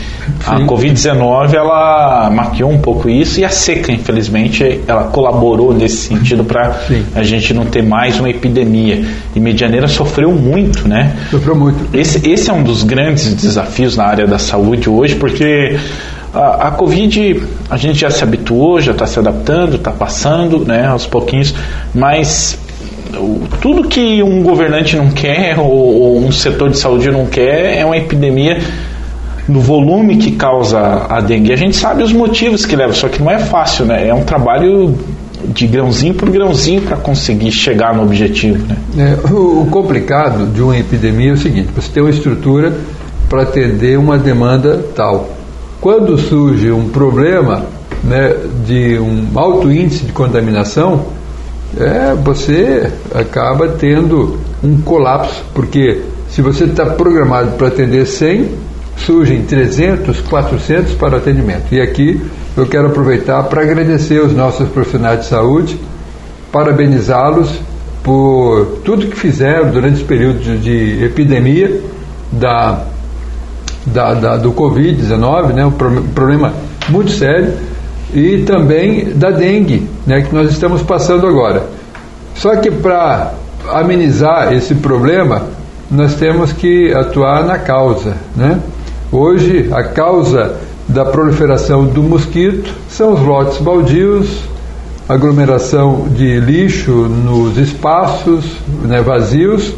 A Covid-19, ela maquiou um pouco isso e a seca, infelizmente, ela colaborou nesse sentido para a gente não ter mais uma epidemia. E Medianeira sofreu muito, né? Sofreu muito. Esse, esse é um dos grandes desafios na área da saúde hoje, porque a, a Covid, a gente já se habituou, já está se adaptando, está passando, né, aos pouquinhos, mas tudo que um governante não quer ou, ou um setor de saúde não quer é uma epidemia no volume que causa a dengue. A gente sabe os motivos que leva, só que não é fácil, né? É um trabalho de grãozinho por grãozinho para conseguir chegar no objetivo. Né? É, o, complicado de uma epidemia é o seguinte: você tem uma estrutura para atender uma demanda tal. quando surge um problema né, de um alto índice de contaminação, é, você acaba tendo um colapso, porque se você está programado para atender 100, surgem 300, 400 para atendimento. E aqui eu quero aproveitar para agradecer os nossos profissionais de saúde, parabenizá-los por tudo que fizeram durante esse período de epidemia da, da, da do Covid-19, né, um problema muito sério, e também da dengue, né, que nós estamos passando agora. Só que para amenizar esse problema, nós temos que atuar na causa. Né? Hoje, a causa da proliferação do mosquito são os lotes baldios, aglomeração de lixo nos espaços né, vazios.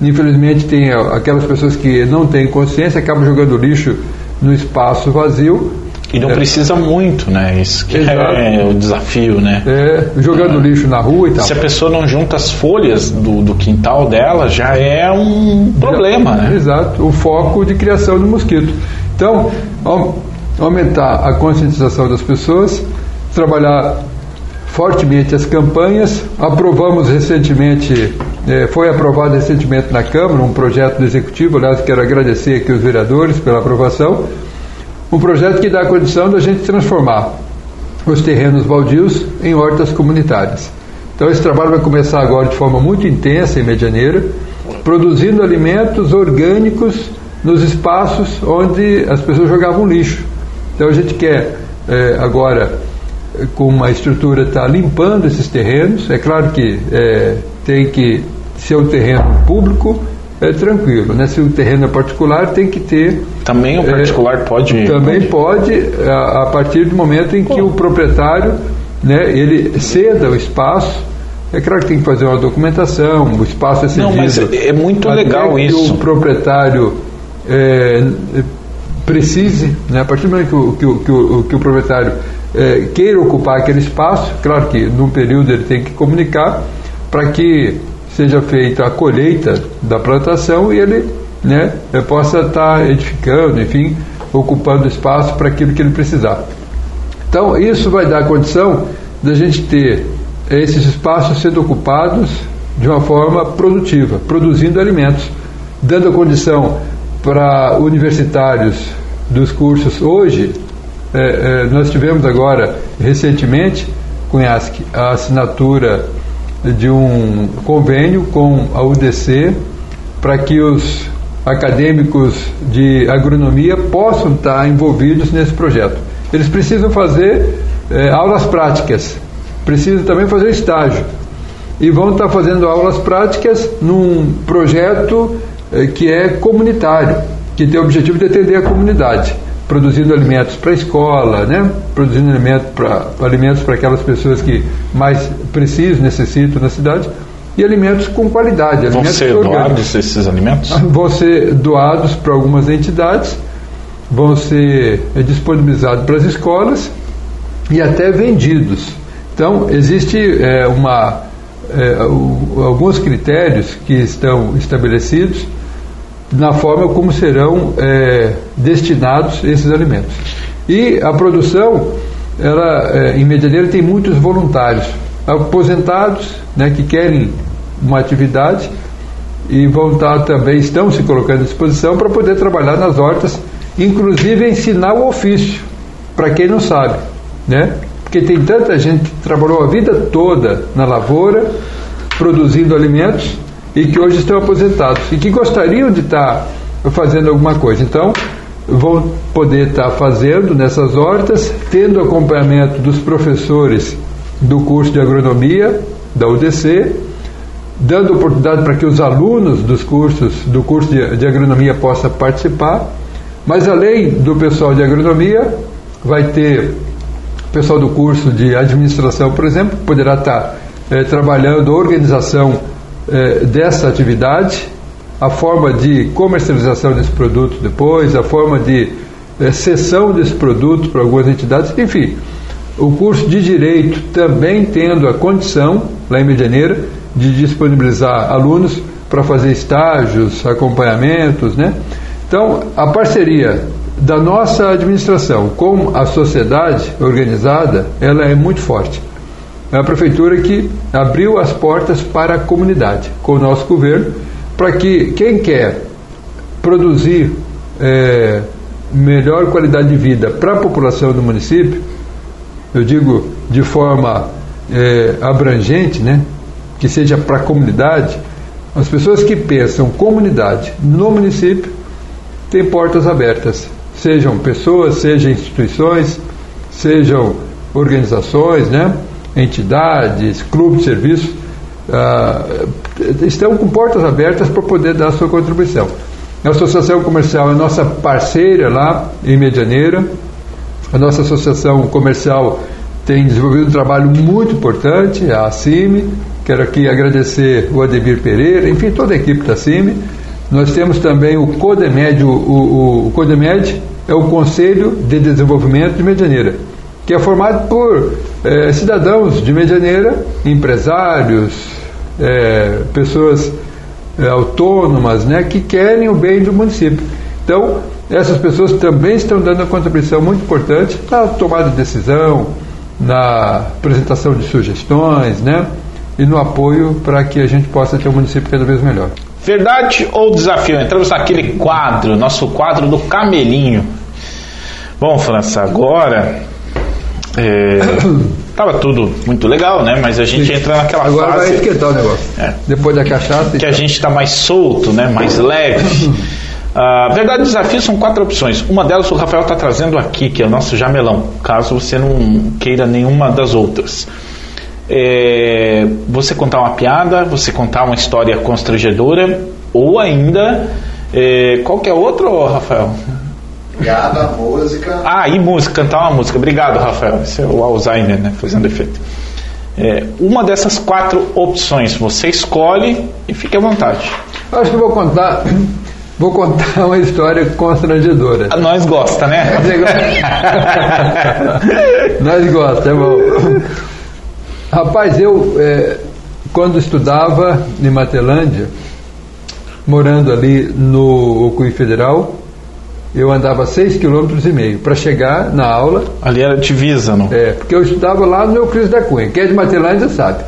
Infelizmente, tem aquelas pessoas que não têm consciência, acabam jogando lixo no espaço vazio. E não é. precisa muito, né? Isso que Exato. é o desafio, né? É, jogando ah. lixo na rua e tal. Se a pessoa não junta as folhas do, do quintal dela, já é um problema, né? Exato, o foco de criação do mosquito. Então, aumentar a conscientização das pessoas, trabalhar fortemente as campanhas. Aprovamos recentemente, eh, foi aprovado recentemente na Câmara um projeto do Executivo, aliás, quero agradecer aqui os vereadores pela aprovação, um projeto que dá a condição da gente transformar os terrenos baldios em hortas comunitárias. Então esse trabalho vai começar agora de forma muito intensa em Medianeira, produzindo alimentos orgânicos nos espaços onde as pessoas jogavam lixo. Então a gente quer é, agora, com uma estrutura, estar tá limpando esses terrenos. É claro que é, tem que ser um terreno público, é tranquilo. Né? Se o terreno é particular, tem que ter. Também o particular é, pode. Também pode, a, a, partir do momento em que Pô. o proprietário né, ele ceda o espaço. É claro que tem que fazer uma documentação, o espaço é cedido. Não, mas é, é muito legal isso. o proprietário é, precise, né, a partir do momento que o, que o, que o, que o proprietário é, queira ocupar aquele espaço, claro que num período ele tem que comunicar para que seja feita a colheita da plantação e ele né, possa estar edificando, enfim, ocupando espaço para aquilo que ele precisar. Então, isso vai dar condição da gente ter esses espaços sendo ocupados de uma forma produtiva, produzindo alimentos, dando condição para universitários dos cursos hoje, é, é, nós tivemos agora recentemente com a assinatura de um convênio com a UDC para que os acadêmicos de agronomia possam estar envolvidos nesse projeto. Eles precisam fazer é, aulas práticas, precisam também fazer estágio e vão estar fazendo aulas práticas num projeto eh, que é comunitário, que tem o objetivo de atender a comunidade, produzindo alimentos para a escola, né? produzindo alimentos para alimentos para aquelas pessoas que mais precisam, necessitam na cidade, e alimentos com qualidade. Vão alimentos ser doados esses alimentos? Ah, vão ser doados para algumas entidades, vão ser eh, disponibilizados para as escolas e até vendidos. Então, existe é, uma, é, alguns critérios que estão estabelecidos na forma como serão é, destinados esses alimentos. E a produção, ela, em Medianeira, tem muitos voluntários, aposentados, né, que querem uma atividade e vão estar também, estão se colocando à disposição para poder trabalhar nas hortas, inclusive ensinar o ofício, para quem não sabe, né? Porque tem tanta gente que trabalhou a vida toda na lavoura, produzindo alimentos, e que hoje estão aposentados e que gostariam de estar fazendo alguma coisa. Então, vão poder estar fazendo nessas hortas, tendo acompanhamento dos professores do curso de agronomia da UDC, dando oportunidade para que os alunos dos cursos do curso de, de agronomia possam participar. Mas além do pessoal de agronomia, vai ter o pessoal do curso de administração, por exemplo, poderá estar é, trabalhando organização eh, dessa atividade, a forma de comercialização desse produto depois, a forma de eh, cessão desse produto para algumas entidades, enfim. O curso de Direito também tendo a condição, lá em Medianeira, de disponibilizar alunos para fazer estágios, acompanhamentos, né? Então, a parceria da nossa administração com a sociedade organizada, ela é muito forte. É a prefeitura que abriu as portas para a comunidade, com o nosso governo, para que quem quer produzir é, melhor qualidade de vida para a população do município, eu digo de forma é, abrangente, né, que seja para a comunidade, as pessoas que pensam comunidade no município têm portas abertas, sejam pessoas, sejam instituições, sejam organizações, né? entidades, clubes de serviço, ah, estão com portas abertas para poder dar a sua contribuição. A Associação Comercial é nossa parceira lá em Medianeira. A nossa Associação Comercial tem desenvolvido um trabalho muito importante, a CIMI. Quero aqui agradecer o Ademir Pereira, enfim, toda a equipe da CIMI. Nós temos também o CODEMED, o, o, o CODEMED é o Conselho de Desenvolvimento de Medianeira que é formado por é, cidadãos de Medianeira, empresários, é, pessoas é, autônomas, né, que querem o bem do município. Então, essas pessoas também estão dando uma contribuição muito importante na tomada de decisão, na apresentação de sugestões, né, e no apoio para que a gente possa ter um município cada vez melhor. Verdade ou desafio? Entramos naquele quadro, nosso quadro do camelinho. Bom, França, agora é, tava tudo muito legal, né? Mas a gente entra naquela Agora fase. vai esquentar o negócio. É. Depois da cachaça. que a gente está mais solto, né? mais leve. A verdade, desafio são quatro opções. Uma delas o Rafael está trazendo aqui, que é o nosso jamelão, caso você não queira nenhuma das outras. É, você contar uma piada, você contar uma história constrangedora, ou ainda. É, qual que é outro, Rafael? Piada, música. Ah, e música, cantar uma música. Obrigado, Rafael. Esse é o Alzheimer, né? Fazendo efeito. É, uma dessas quatro opções, você escolhe e fique à vontade. Acho que vou contar, vou contar uma história constrangedora. A nós gosta, né? Nós gosta, é bom. Rapaz, eu é, quando estudava em Matelândia, morando ali no Ocuí Federal, eu andava seis quilômetros e meio para chegar na aula. Ali era divisa, não? É, porque eu estudava lá no Euclides da Cunha. Quem é de Matelândia sabe.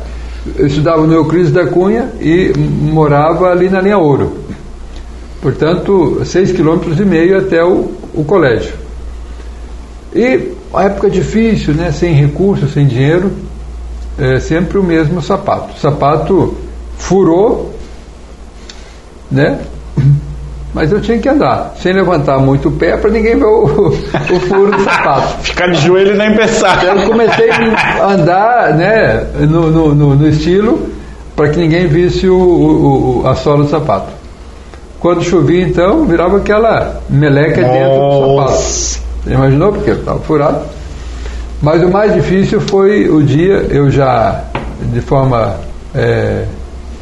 Eu estudava no Euclides da Cunha e morava ali na linha Ouro. Portanto, seis quilômetros e meio até o, o colégio. E uma época difícil, né? Sem recursos, sem dinheiro, é sempre o mesmo sapato. O sapato furou, né? Mas eu tinha que andar, sem levantar muito o pé para ninguém ver o, o furo do sapato. Ficar de joelho nem pensar. Eu comecei a andar né, no, no, no, no estilo para que ninguém visse o, o, a sola do sapato. Quando chovia, então, virava aquela meleca dentro do sapato. Você imaginou? Porque estava furado. Mas o mais difícil foi o dia, eu já, de forma é,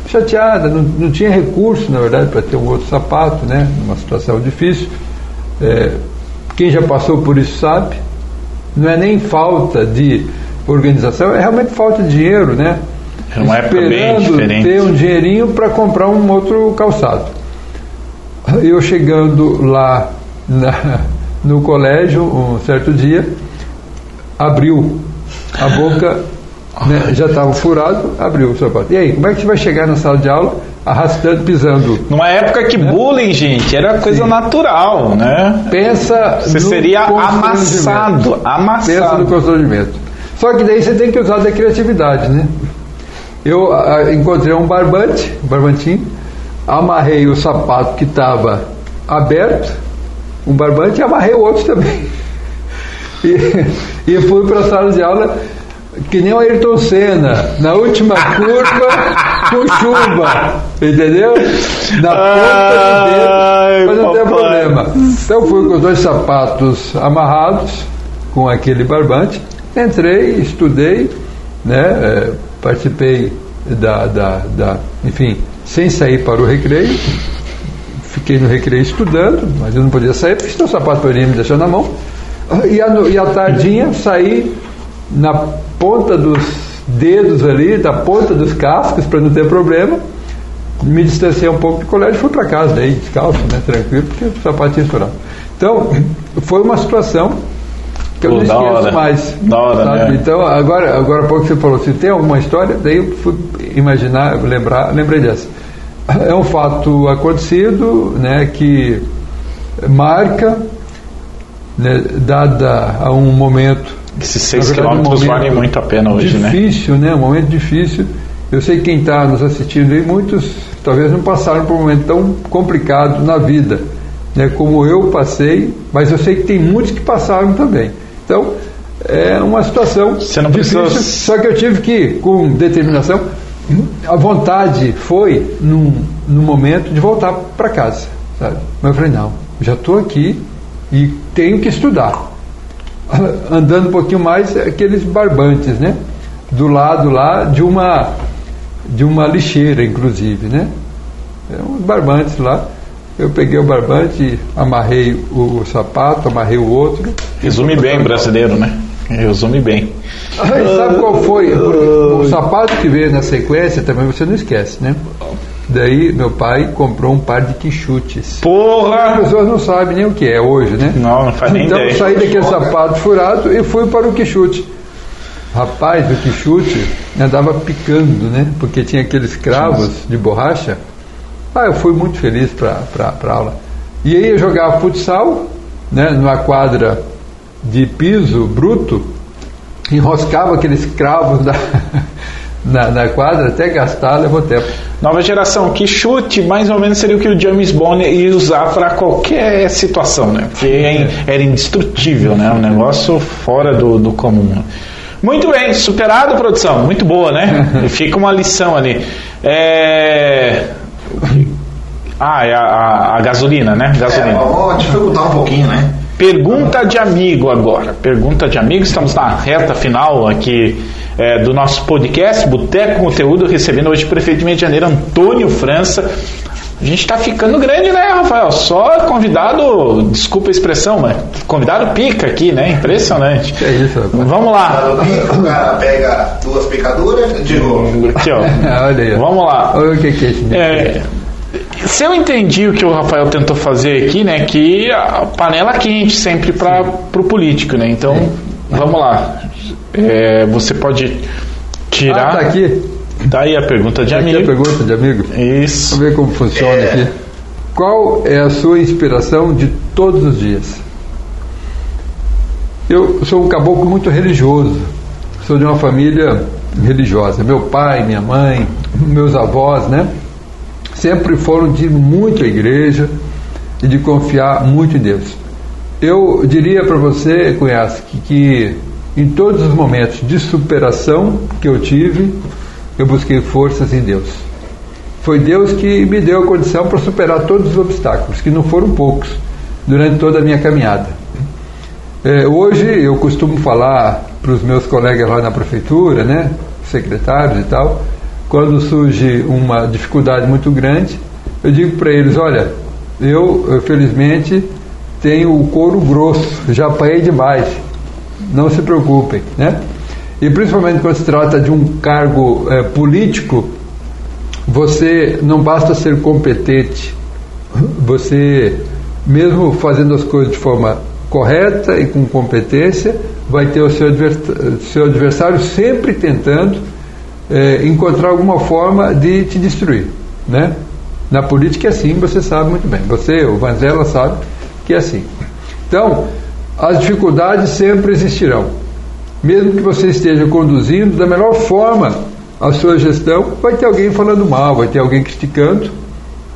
chateada, não, não tinha recurso, na verdade, para ter um outro sapato, né? Numa situação difícil. É, quem já passou por isso sabe. Não é nem falta de organização, é realmente falta de dinheiro, né? Era uma época bem Esperando diferente. ter um dinheirinho para comprar um outro calçado. Eu chegando lá na- no colégio, um certo dia, abriu a boca, né, já estava furado, abriu o sapato. E aí, como é que você vai chegar na sala de aula arrastando, pisando? Numa época que bullying, gente, era coisa natural, né? Pensa Você seria constrangimento. amassado, Pensa no amassado. constrangimento. Só que daí você tem que usar da criatividade, né? Eu ah, encontrei um barbante, um barbantinho, amarrei o sapato que estava aberto, um barbante, e amarrei o outro também. E, e fui para a sala de aula que nem o Ayrton Senna, na última curva com chuva, entendeu? Na ponta do dedo, mas não tem problema. Então fui com os dois sapatos amarrados, com aquele barbante, entrei, estudei, né, eh, participei da, da, da, enfim, sem sair para o recreio, fiquei no recreio estudando, mas eu não podia sair porque senão o sapato poderia me deixar na mão. E a, e à tardinha saí na ponta dos dedos ali, da ponta dos cascos, para não ter problema, me distanciei um pouco do colégio e fui para casa, daí descalço, né, tranquilo, porque o sapatinho estourado. Então, foi uma situação que eu Pô, não esqueço hora. mais. Da hora, sabe? né? Então, agora, agora há pouco você falou, se tem alguma história, daí eu fui imaginar, lembrar, lembrei dessa. É um fato acontecido, né, que marca, né, dada a um momento Esses 6 na verdade, um quilômetros momento valem muito a pena hoje, né? difícil, né? Um momento difícil. Eu sei que quem está nos assistindo aí, muitos talvez não passaram por um momento tão complicado na vida, né? Como eu passei, mas eu sei que tem muitos que passaram também. Então, é uma situação Você não difícil, precisa- só que eu tive que, com determinação, a vontade foi num, num momento de voltar para casa, sabe? Mas eu falei, não, já estou aqui e tenho que estudar andando um pouquinho mais aqueles barbantes, né? Do lado lá de uma de uma lixeira, inclusive, né? É, uns barbantes lá. Eu peguei o barbante, amarrei o, o sapato, amarrei o outro. Resume bem, brasileiro, né? Resume bem. Aí sabe qual foi? O sapato que veio na sequência também você não esquece, né? Daí meu pai comprou um par de quichutes. As Porra! pessoas não sabem nem o que é hoje, né? Não, não faz nem então ideia. eu saí daquele sapato furado e fui para o quichute. Rapaz, o quichute andava picando, né? Porque tinha aqueles cravos de borracha. Ah, eu fui muito feliz para a aula. E aí eu jogava futsal, né? Numa quadra de piso bruto, enroscava aqueles cravos da, na, na quadra até gastar, levou tempo. Nova geração, que chute mais ou menos seria o que o James Bond ia usar para qualquer situação, né? Porque é- era indestrutível, né? Um negócio fora do, do comum. Muito bem, superado, produção. Muito boa, né? E Fica uma lição ali. É... Ah, é a, a- a gasolina, né? É, Gasolina. vamos dificultar um pouquinho, né? Pergunta de amigo agora. Pergunta de amigo. Estamos na reta final aqui é, do nosso podcast, Boteco Conteúdo, recebendo hoje o prefeito de Rio de Janeiro, Antônio França. A gente está ficando grande, né, Rafael? Só convidado, desculpa a expressão, mas convidado pica aqui, né? Impressionante. Que é isso, rapaz? Vamos lá. O cara pega duas picaduras, digo, Aqui, ó. Olha aí. Vamos lá. Olha o que, que é esse É, se eu entendi o que o Rafael tentou fazer aqui, né, que a panela quente sempre para o político, né? Então, vamos lá. É, você pode tirar. Ah, tá aqui. Tá aí a pergunta de Tá aqui a amigo. pergunta de amigo. Isso. Vamos ver como funciona É. aqui. Qual é a sua inspiração de todos os dias? Eu sou um caboclo muito religioso. Sou de uma família religiosa. Meu pai, minha mãe, meus avós, né? Sempre foram de muito à igreja e de confiar muito em Deus. Eu diria para você, Cunhas, que, que em todos os momentos de superação que eu tive, eu busquei forças em Deus. Foi Deus que me deu a condição para superar todos os obstáculos, que não foram poucos, durante toda a minha caminhada. É, hoje eu costumo falar para os meus colegas lá na prefeitura, né, secretários e tal, quando surge uma dificuldade muito grande, eu digo para eles: olha, eu, eu felizmente tenho o couro grosso, já apanhei demais, não se preocupem, né? E principalmente quando se trata de um cargo eh, político, você não basta ser competente, você, mesmo fazendo as coisas de forma correta e com competência, vai ter o seu adversário, seu adversário sempre tentando eh, encontrar alguma forma de te destruir, né? Na política é assim, você sabe muito bem. Você, o Vanzella, sabe que é assim. Então, as dificuldades sempre existirão. Mesmo que você esteja conduzindo da melhor forma a sua gestão, vai ter alguém falando mal, vai ter alguém criticando,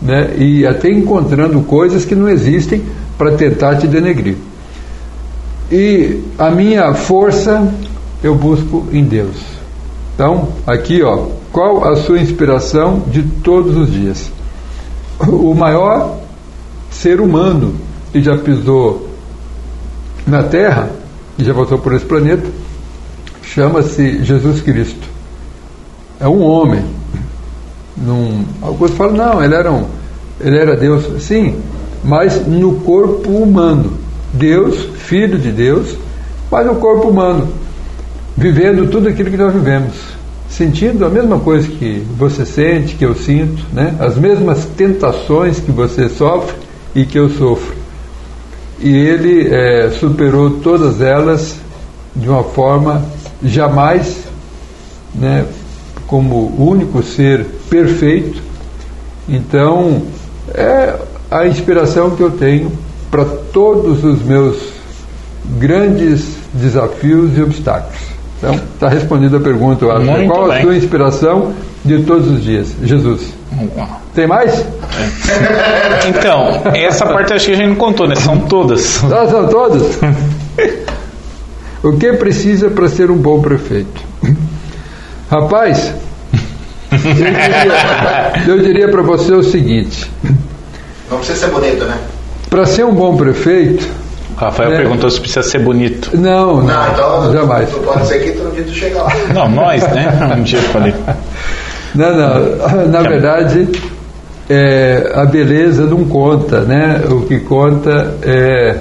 né? E até encontrando coisas que não existem para tentar te denegrir. E a minha força eu busco em Deus. Então, aqui, ó, qual a sua inspiração de todos os dias? O maior ser humano que já pisou na Terra, e já voltou por esse planeta, chama-se Jesus Cristo. É um homem. Num, alguns falam, não, ele era, um, ele era Deus. Sim, mas no corpo humano. Deus, filho de Deus, mas no corpo humano. Vivendo tudo aquilo que nós vivemos. sentindo a mesma coisa que você sente, que eu sinto, né? as mesmas tentações que você sofre e que eu sofro. E ele é, superou todas elas de uma forma jamais, né, como único ser perfeito. Então, é a inspiração que eu tenho para todos os meus grandes desafios e obstáculos. Então, está respondida a pergunta, eu acho. Muito Qual a bem. sua inspiração de todos os dias? Jesus. Tem mais? Então, essa parte acho que a gente não contou, né? São todas. Elas são todas? o que precisa para ser um bom prefeito? Rapaz, eu diria, eu diria para você o seguinte: Não precisa ser bonito, né? para ser um bom prefeito, Rafael É. perguntou se precisa ser bonito. não, não, Não, então jamais. pode ser que outro dia tu chega lá. Não, nós, né? Um dia eu falei. Não, não. Na verdade, é, a beleza não conta, né? O que conta é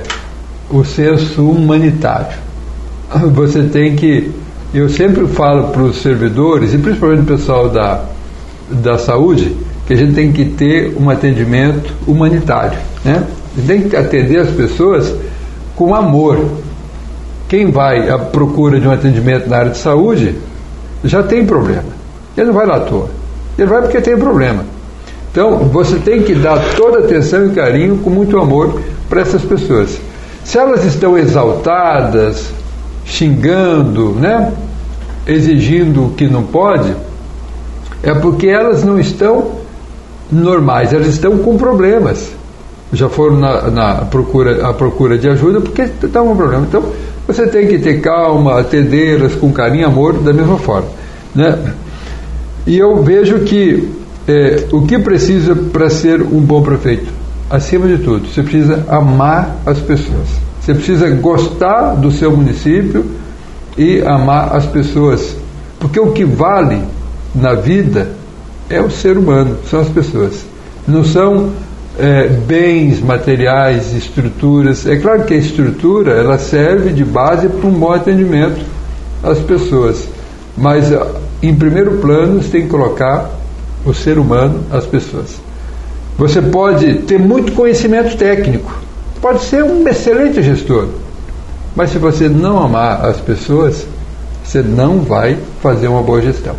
o senso humanitário. Você tem que. Eu sempre falo para os servidores, e principalmente o pessoal da, da saúde, que a gente tem que ter um atendimento humanitário. Né? A gente tem que atender as pessoas com amor. Quem vai à procura de um atendimento na área de saúde já tem problema. Ele não vai lá à toa. Ele vai porque tem problema. Então, você tem que dar toda atenção e carinho, com muito amor, para essas pessoas. Se elas estão exaltadas, xingando, né? exigindo o que não pode, é porque elas não estão normais, elas estão com problemas. Já foram na, na procura, à procura de ajuda porque estão com problema. Então, você tem que ter calma, atendê-las com carinho e amor da mesma forma. Né? E eu vejo que é, o que precisa para ser um bom prefeito? Acima de tudo, você precisa amar as pessoas. Você precisa gostar do seu município e amar as pessoas. Porque o que vale na vida é o ser humano, são as pessoas. Não são é, bens materiais, estruturas. É claro que a estrutura ela serve de base para um bom atendimento às pessoas. Mas em primeiro plano você tem que colocar o ser humano, as pessoas. Você pode ter muito conhecimento técnico, pode ser um excelente gestor, mas se você não amar as pessoas, você não vai fazer uma boa gestão.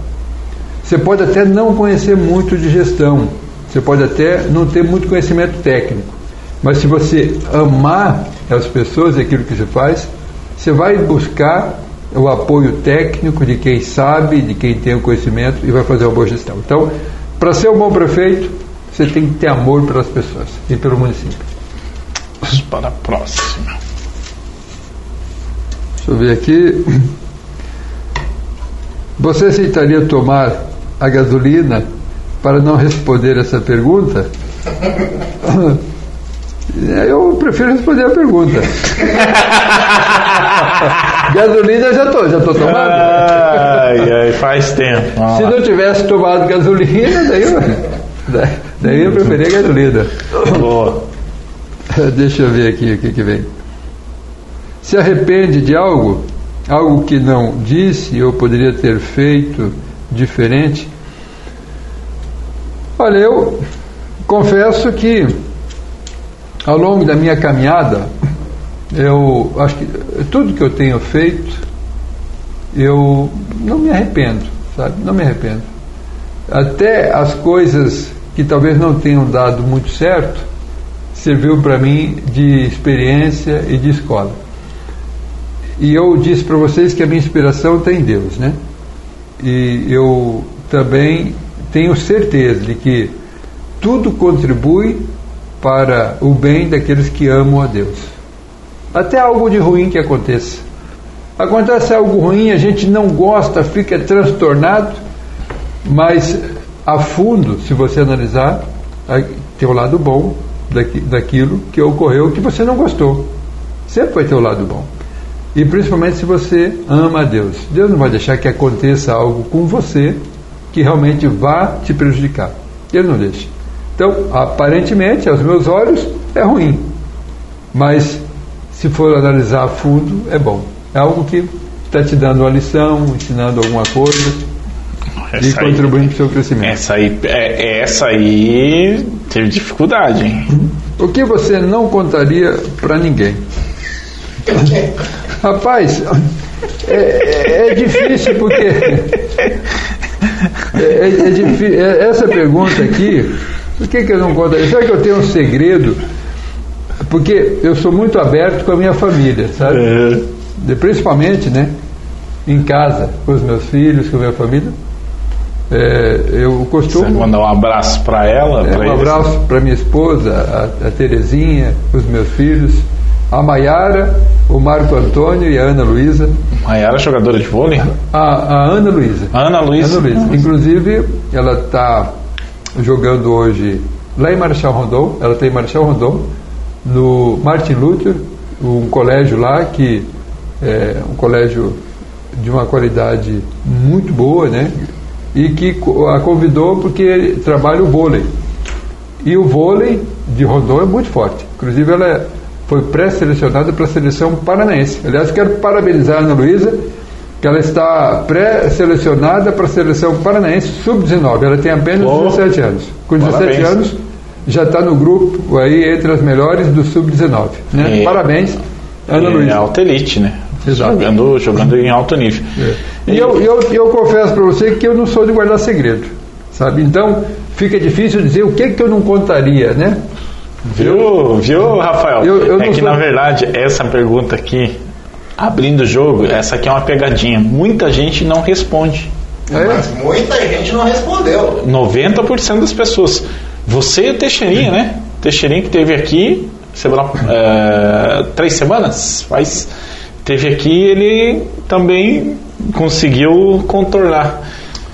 Você pode até não conhecer muito de gestão, você pode até não ter muito conhecimento técnico, mas se você amar as pessoas e aquilo que você faz, você vai buscar o apoio técnico de quem sabe, de quem tem o conhecimento e vai fazer uma boa gestão. Então, para ser um bom prefeito, você tem que ter amor pelas pessoas e pelo município. Vamos para a próxima. Deixa eu ver aqui. Você aceitaria tomar a gasolina para não responder essa pergunta? Eu prefiro responder a pergunta. gasolina eu já estou, já estou tomando. Ai, ai, faz tempo. Vamos Se lá. não tivesse tomado gasolina, daí eu, daí eu preferia gasolina. Boa. Deixa eu ver aqui o que, que vem. Se arrepende de algo, algo que não disse ou poderia ter feito diferente? Olha, eu confesso que ao longo da minha caminhada, eu acho que tudo que eu tenho feito, eu não me arrependo, sabe? Não me arrependo. Até as coisas que talvez não tenham dado muito certo, serviu para mim de experiência e de escola. E eu disse para vocês que a minha inspiração está em Deus, né? E eu também tenho certeza de que tudo contribui para o bem daqueles que amam a Deus. Até algo de ruim que aconteça. Acontece algo ruim, a gente não gosta, fica transtornado, mas a fundo, se você analisar, tem o lado bom daqui, daquilo que ocorreu que você não gostou. Sempre vai ter o lado bom. E principalmente se você ama a Deus. Deus não vai deixar que aconteça algo com você que realmente vá te prejudicar. Ele não deixa. Então, aparentemente, aos meus olhos, é ruim. Mas, se for analisar a fundo, é bom. É algo que está te dando uma lição, ensinando alguma coisa. e Essa aí- contribuindo para o seu crescimento. Essa aí, é, essa aí teve dificuldade, hein? O que você não contaria para ninguém? Rapaz, é, é- é difícil porque. É, é, é difí- é- essa pergunta aqui, por que, que eu não contaria? Será que eu tenho um segredo? Porque eu sou muito aberto com a minha família, sabe? É, principalmente, né? Em casa, com os meus filhos, com a minha família. É, eu Você costumo. mandar um abraço pra ela? É, um eles? abraço para minha esposa, a, a Terezinha, os meus filhos, a Maiara, o Marco Antônio e a Ana Luísa. Maiara, jogadora de vôlei? A, a Ana Luísa. Ana Luísa. Ana Luísa. Inclusive, ela está jogando hoje lá em Marechal Rondon, ela tem Marechal Rondon, no Martin Luther, um colégio lá que é um colégio de uma qualidade muito boa, né? E que a convidou porque trabalha o vôlei. E o vôlei de Rondon é muito forte. Inclusive, ela é- foi pré-selecionada para a seleção paranaense. Aliás, quero parabenizar a Ana Luísa, que ela está pré-selecionada para a seleção paranaense sub-19. Ela tem apenas Oh, 17 anos. Com 17 parabéns. anos, já está no grupo aí entre as melhores do sub-19. Né? E- Parabéns, Ana É Luísa. alta elite, né? Exato. Jogando, jogando em alto nível. E eu, eu, eu confesso para você que eu não sou de guardar segredo, sabe? Então fica difícil dizer o que que eu não contaria, né? Viu, viu, Rafael? Eu- eu é que sou- na verdade essa pergunta aqui, abrindo o jogo, essa aqui é uma pegadinha. Muita gente não responde. É? Mas muita gente não respondeu. 90% das pessoas. Você e o Teixeirinha, né? Teixeirinha que teve aqui semana, é, três semanas, faz, teve aqui, ele também conseguiu contornar.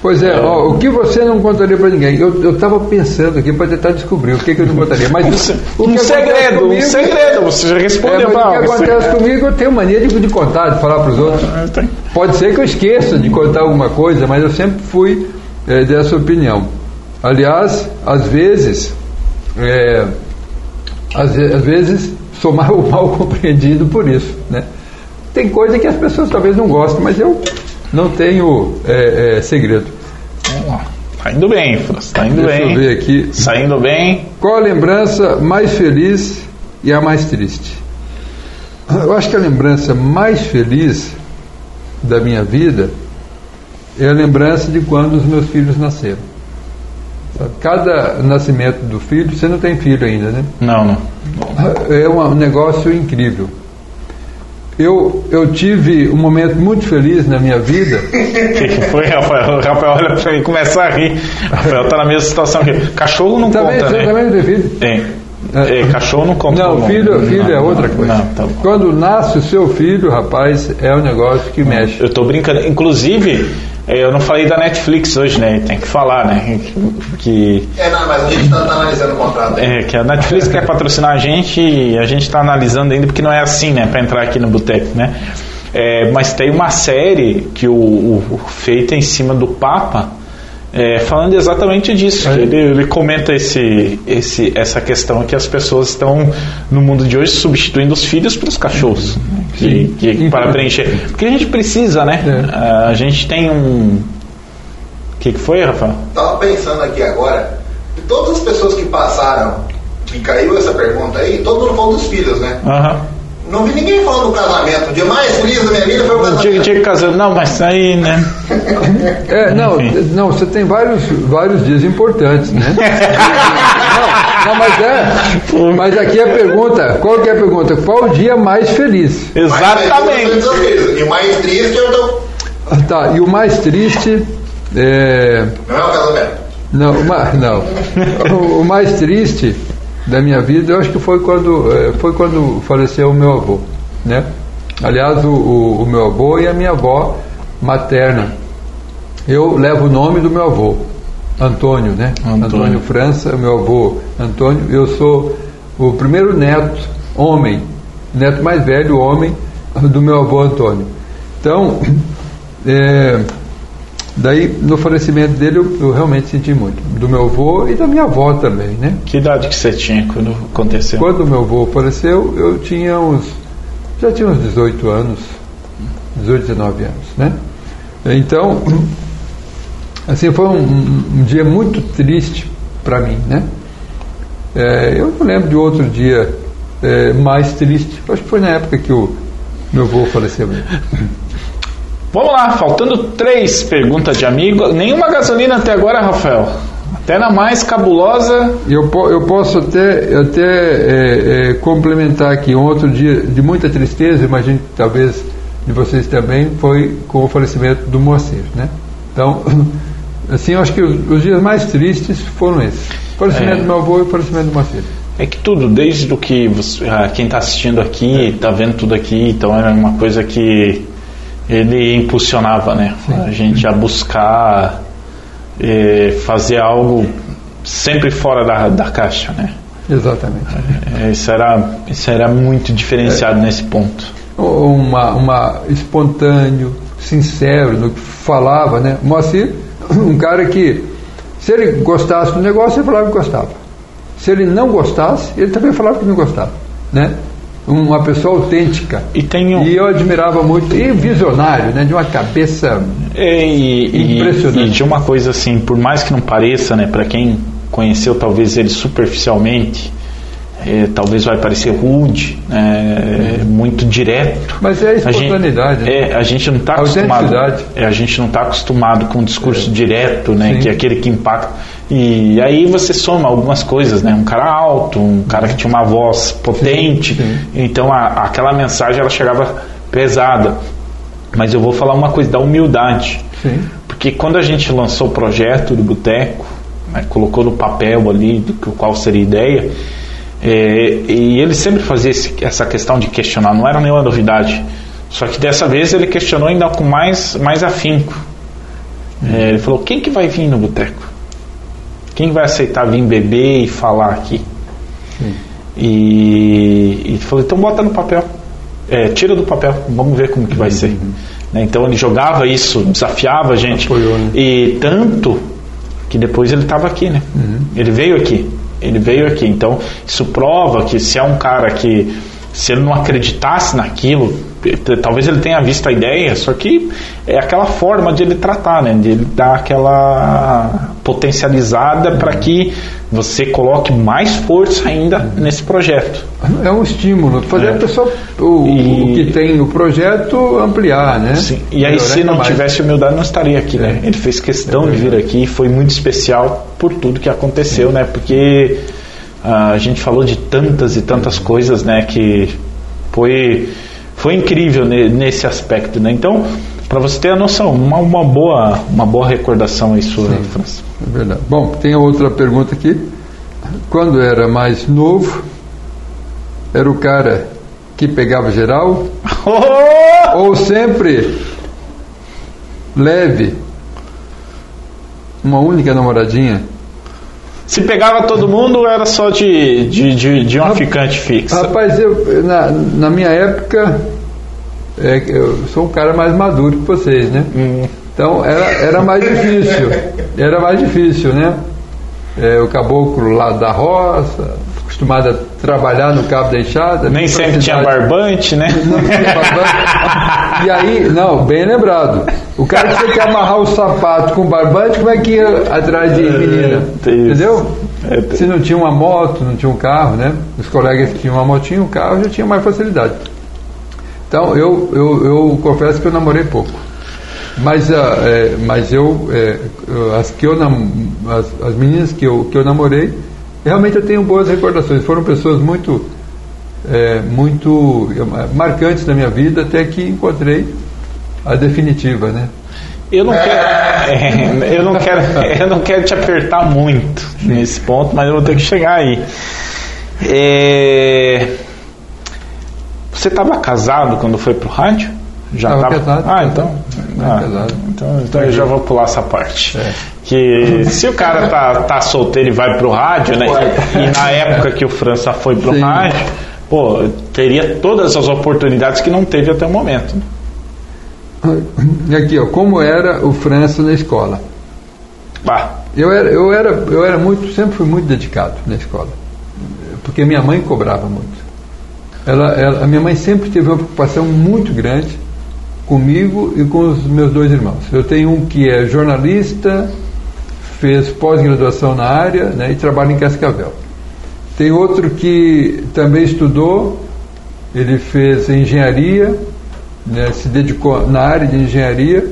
Pois é, ó, o que você não contaria para ninguém? Eu estava pensando aqui para tentar descobrir o que, que eu não contaria. Mas Um, um segredo, comigo- um segredo. Você já É, respondeu mas pra o que acontece comigo, eu tenho mania de, de contar, de falar para os outros. Ah. Pode ser que eu esqueça de contar alguma coisa, mas eu sempre fui eh, dessa opinião. Aliás, às vezes, eh, às, às vezes sou mal, mal compreendido por isso. Né? Tem coisa que as pessoas talvez não gostem, mas eu não tenho eh, eh, segredo. Tá indo bem, França. Tá indo Deixa bem. eu ver aqui. Saindo bem. Qual a lembrança mais feliz e a mais triste? Eu acho que a lembrança mais feliz da minha vida é a lembrança de quando os meus filhos nasceram. Cada nascimento do filho, você não tem filho ainda, né? Não, não. É um negócio incrível. Eu, eu tive um momento muito feliz na minha vida. O que, que foi, Rafael? O Rafael olha pra mim e começa a rir. Rafael tá na mesma situação que. Cachorro não Também, conta, né? também não tem filho? Tem. É, cachorro não conta. Não, filho, filho não, é outra não, coisa. Não, tá. Quando nasce o seu filho, rapaz, é um negócio que mexe. Eu tô brincando. Inclusive, é, eu não falei da Netflix hoje, né? Tem que falar, né? Que, É, não, mas a gente está analisando o contrato. é, que a Netflix quer patrocinar a gente e a gente tá analisando ainda porque não é assim, né? Pra entrar aqui no boteco, né? É, mas tem uma série que o, o- o- feita em cima do Papa. É, falando exatamente disso, É. ele, ele comenta esse, esse, essa questão que as pessoas estão no mundo de hoje substituindo os filhos pelos cachorros, né? que, que- para preencher, porque a gente precisa, né? É. A gente tem um, o que, que foi, Rafael? Tava pensando aqui agora, de todas as pessoas que passaram, que caiu essa pergunta aí, todo mundo falou dos filhos, né? Aham. Não vi ninguém falando do casamento. O dia mais feliz da minha vida foi o Tinha, casamento. tinha que casar, não, mas aí, né? É, não, Enfim. não, você tem vários, vários dias importantes, né? não, não, mas é. Mas aqui é a pergunta, qual que é a pergunta? Qual o dia mais feliz? Mais feliz Exatamente. E o mais triste eu tô... Ah, Tá, e o mais triste é. Não é o casamento. Não, o ma- não. O, o mais triste da minha vida, eu acho que foi quando, eh, foi quando faleceu o meu avô, né? Aliás, o, o, o meu avô e a minha avó materna. Eu levo o nome do meu avô, Antônio, né? Antônio. França, meu avô Antônio. Eu sou o primeiro neto, homem, neto mais velho, homem, do meu avô Antônio. Então, é, daí no falecimento dele eu, eu realmente senti muito. Do meu avô e da minha avó também, né? Que idade que você tinha quando aconteceu? Quando meu avô faleceu, eu tinha uns. já tinha uns 18 anos, 18, 19 anos, né? Então, Assim, foi um, um, dia muito triste para mim, né? É, eu não lembro de outro dia é, mais triste. Acho que foi na época que o meu avô faleceu. Vamos lá, faltando três perguntas de amigo. Nenhuma gasolina até agora, Rafael. Até na mais cabulosa. Eu, eu posso até, até é, é, complementar aqui. Um outro dia de muita tristeza, imagino que talvez de vocês também, foi com o falecimento do Moacir. Né? Então, assim, eu acho que os, os dias mais tristes foram esses: o falecimento É. do meu avô e o falecimento do Moacir. É que tudo, desde o que você, ah, quem está assistindo aqui, está vendo tudo aqui, então era uma coisa que ele impulsionava, né? A gente a buscar eh, fazer algo sempre fora da, da caixa, né? Exatamente. Eh, Isso era, isso era muito diferenciado nesse ponto. uma, uma espontâneo, sincero no que falava, né? Moacir, um cara que, se ele gostasse do negócio, ele falava que gostava. Se ele não gostasse, ele também falava que não gostava, né? Uma pessoa autêntica. E um, E eu admirava muito, e visionário, né? De uma cabeça É, e, e- Impressionante. e de uma coisa assim, por mais que não pareça, né, para quem conheceu talvez ele superficialmente, é, talvez vai parecer rude, né, é, muito direto. Mas é a A gente- espontaneidade, né? É, a gente não está acostumado. É, a gente não está acostumado com um discurso direto, né, Sim. que é aquele que impacta. E aí você soma algumas coisas, né, um cara alto, um cara que tinha uma voz potente, Sim, sim. então a- aquela mensagem ela chegava pesada. Mas eu vou falar uma coisa da humildade. Sim. Porque quando a gente lançou o projeto do Boteco, né, colocou no papel ali do que, qual seria a ideia, é, e ele sempre fazia esse- essa questão de questionar, não era nenhuma novidade. Só que dessa vez ele questionou ainda com mais, mais afinco. É, ele falou: quem que vai vir no Boteco? Quem vai aceitar vir beber e falar aqui? E, e falou: então bota no papel. É, tira do papel, vamos ver como que vai ser. Né, Então ele jogava isso, desafiava a gente. Apoiou, né? E tanto que depois ele estava aqui, né? Ele veio aqui. Ele veio aqui. Então isso prova que se é um cara que se ele não acreditasse naquilo, talvez ele tenha visto a ideia, só que é aquela forma de ele tratar, né? De ele dar aquela potencializada para que você coloque mais força ainda nesse projeto. É um estímulo, fazer É. a pessoa, o, E- o que tem no projeto, ampliar, né? Sim. E aí, Melhorar se não mais. tivesse humildade, não estaria aqui, né? É. Ele fez questão de vir aqui, foi muito especial por tudo que aconteceu, né? Porque a gente falou de tantas e tantas coisas, né? Que foi, foi incrível ne- nesse aspecto, né? Então, para você ter a noção, uma, uma boa, uma boa recordação aí sua, França. É verdade. Bom, tem outra pergunta aqui. Quando era mais novo, era o cara que pegava geral Oh! ou sempre leve uma única namoradinha? Se pegava todo mundo, era só de, de, de, de uma ficante fixa. Rapaz, eu, na, na minha época, é, eu sou um cara mais maduro que vocês, né? Hum. Então era, era mais difícil. Era mais difícil, né? É, o caboclo lá da roça, acostumado a trabalhar no cabo da enxada. Nem sempre tinha barbante, né? Não tinha barbante. E aí, não, bem lembrado. O cara que tinha que amarrar o sapato com barbante, como é que ia atrás de menina? É. Entendeu? É, Se não tinha uma moto, não tinha um carro, né? Os colegas que tinham uma motinha, um carro, já tinha mais facilidade. Então, eu, eu, eu confesso que eu namorei pouco. Mas, ah, é, mas eu, é, eu- as, que eu nam, as, as meninas que eu, que eu namorei, realmente eu tenho boas recordações. Foram pessoas muito, é, muito eh, marcantes na minha vida, até que encontrei a definitiva, né? Eu não quero, é, eu não quero, eu não quero te apertar muito nesse ponto, mas eu vou ter que chegar aí. É, você estava casado quando foi pro rádio? Já Tava tava? casado, Ah, então, ah, casado. então, então eu já vou pular essa parte. É. Que se o cara tá, tá solteiro e vai pro rádio, né? E, na época que o França foi pro Sim. rádio, pô, teria todas as oportunidades que não teve até o momento. E aqui, ó, como era o França na escola? Bah, Eu era, eu era, eu era muito, sempre fui muito dedicado na escola, porque minha mãe cobrava muito. Ela, ela- a minha mãe sempre teve uma preocupação muito grande comigo e com os meus dois irmãos. Eu tenho um que é jornalista, fez pós-graduação na área né, e trabalha em Cascavel. Tem outro que também estudou, ele fez engenharia, né, se dedicou na área de engenharia,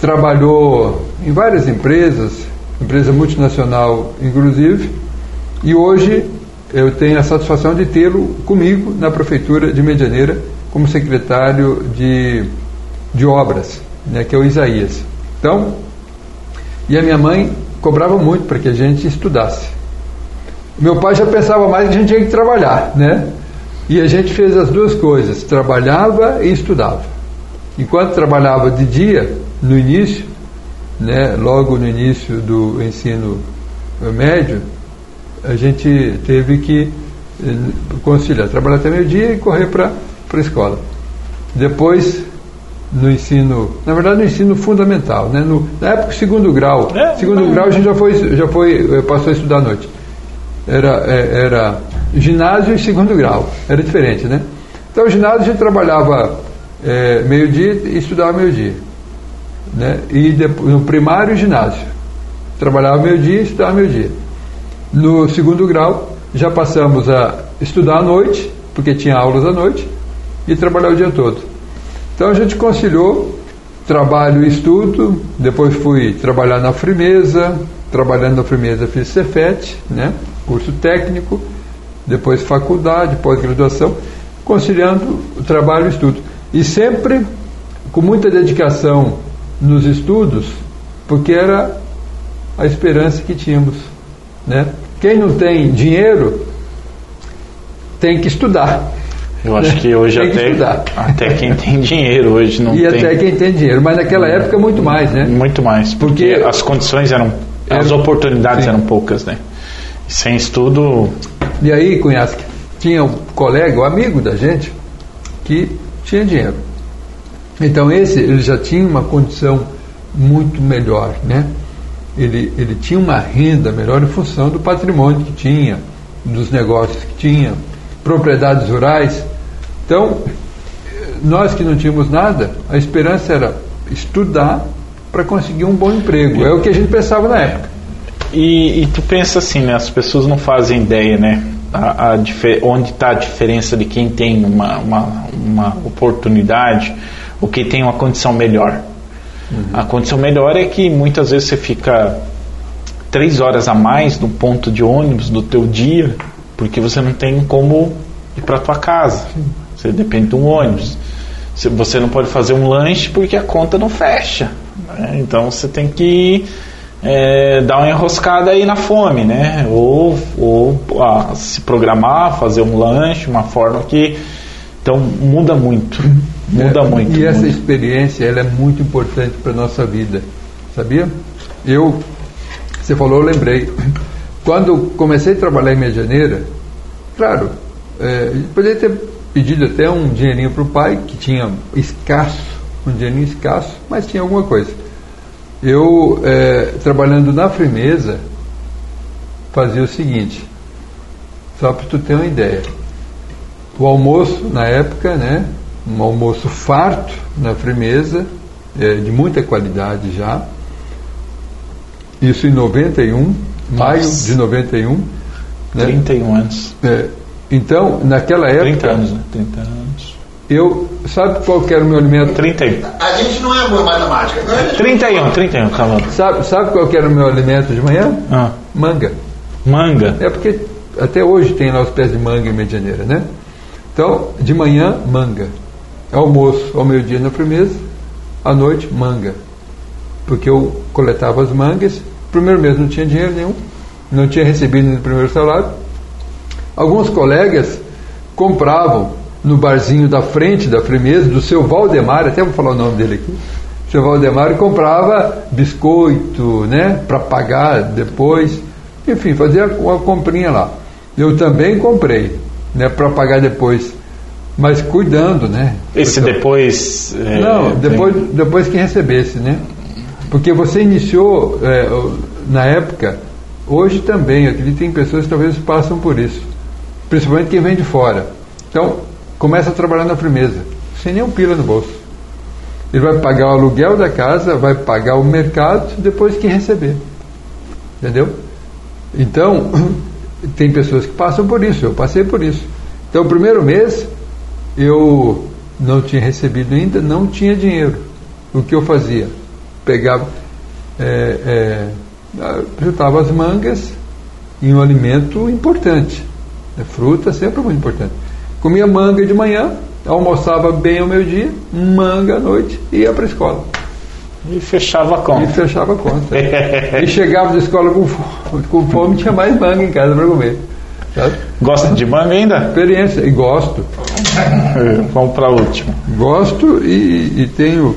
trabalhou em várias empresas, empresa multinacional inclusive, e hoje eu tenho a satisfação de tê-lo comigo na prefeitura de Medianeira como secretário de, de obras, né, que é o Isaías. Então, e a minha mãe cobrava muito para que a gente estudasse. Meu pai já pensava mais que a gente tinha que trabalhar, né? E a gente fez as duas coisas, trabalhava e estudava. Enquanto trabalhava de dia, no início, né, logo no início do ensino médio, a gente teve que eh, conciliar, trabalhar até meio-dia e correr para a escola. Depois, no ensino, na verdade no ensino fundamental, né? No, na época segundo grau, é, segundo grau a gente já foi, já foi, eh, passou a estudar à noite. Era, é, era ginásio e segundo grau, era diferente, né? Então o ginásio a gente trabalhava é, meio-dia e estudava meio-dia, né? E depois, no primário ginásio, trabalhava meio-dia e estudava meio-dia. No segundo grau já passamos a estudar à noite, porque tinha aulas à noite, e trabalhar o dia todo. Então a gente conciliou trabalho e estudo, depois fui trabalhar na Frimeza, trabalhando na Frimeza fiz Cefet, né, curso técnico, depois faculdade, pós-graduação, conciliando o trabalho e o estudo. E sempre com muita dedicação nos estudos, porque era a esperança que tínhamos. Né? Quem não tem dinheiro tem que estudar. Eu acho que hoje até, até quem tem dinheiro hoje não e tem. E até quem tem dinheiro, mas naquela época muito mais, né? Muito mais, porque, porque as condições eram, eram as oportunidades sim. eram poucas, né? Sem estudo. E aí, Cunhasque, tinha um colega, um amigo da gente, que tinha dinheiro. Então esse, ele já tinha uma condição muito melhor, né? Ele, ele tinha uma renda melhor em função do patrimônio que tinha, dos negócios que tinha, propriedades rurais. Então, nós que não tínhamos nada, a esperança era estudar para conseguir um bom emprego. É o que a gente pensava na época. E, e tu pensa assim, né? As pessoas não fazem ideia, né? A, a onde está a diferença de quem tem uma, uma, uma oportunidade ou quem tem uma condição melhor. Uhum. A condição melhor é que muitas vezes você fica três horas a mais no ponto de ônibus do teu dia porque você não tem como ir para tua casa. Você depende de um ônibus. Você não pode fazer um lanche porque a conta não fecha. Né? Então você tem que é, dar uma enroscada aí na fome, né? Ou, ou ah, se programar, fazer um lanche, uma forma que. Então muda muito. Muda é, muito. E essa muito. experiência ela é muito importante para a nossa vida. Sabia? Eu, você falou, eu lembrei. Quando comecei a trabalhar em Medianeira, claro, é, poderia ter pedido até um dinheirinho para o pai, que tinha escasso, um dinheirinho escasso, mas tinha alguma coisa. Eu, é, trabalhando na Frimeza, fazia o seguinte, só para tu ter uma ideia. O almoço, na época, né, um almoço farto na Frimeza, é, de muita qualidade já, isso em 91, maio de 91. Né? 31 anos. É, então, naquela época. 30 anos, né? 30 anos. Eu, sabe qual que era o meu alimento? 31. A gente não é boa matemática. Não é 31, 31, tá bom. Sabe, sabe qual que era o meu alimento de manhã? Ah. Manga. Manga? É porque até hoje tem lá os pés de manga em Medianeira, né? Então, de manhã, manga. Almoço ao meio-dia na firmeza, à noite, manga. Porque eu coletava as mangas primeiro mês não tinha dinheiro nenhum, não tinha recebido no primeiro salário. Alguns colegas compravam no barzinho da frente da Fremesa, do seu Valdemar, até vou falar o nome dele aqui. O seu Valdemar comprava biscoito, né, para pagar depois. Enfim, fazia uma comprinha lá. Eu também comprei, né, para pagar depois. Mas cuidando, né? Esse depois. É, não, depois, depois que recebesse, né? Porque você iniciou é, na época, hoje também, eu acredito que tem pessoas que talvez passam por isso, principalmente quem vem de fora. Então, começa a trabalhar na firmeza, sem nenhum pila no bolso. Ele vai pagar o aluguel da casa, vai pagar o mercado, depois que receber. Entendeu? Então, tem pessoas que passam por isso, eu passei por isso. Então, o primeiro mês, eu não tinha recebido ainda, não tinha dinheiro. O que eu fazia? Pegava, é, é, juntava as mangas em um alimento importante. A fruta sempre muito importante. Comia manga de manhã, almoçava bem ao meio-dia, manga à noite e ia para a escola. E fechava a conta. E fechava a conta. e chegava da escola com fome, com fome tinha mais manga em casa para comer. Sabe? Gosta de manga ainda? Experiência, e gosto. Vamos para a última. Gosto e, e tenho.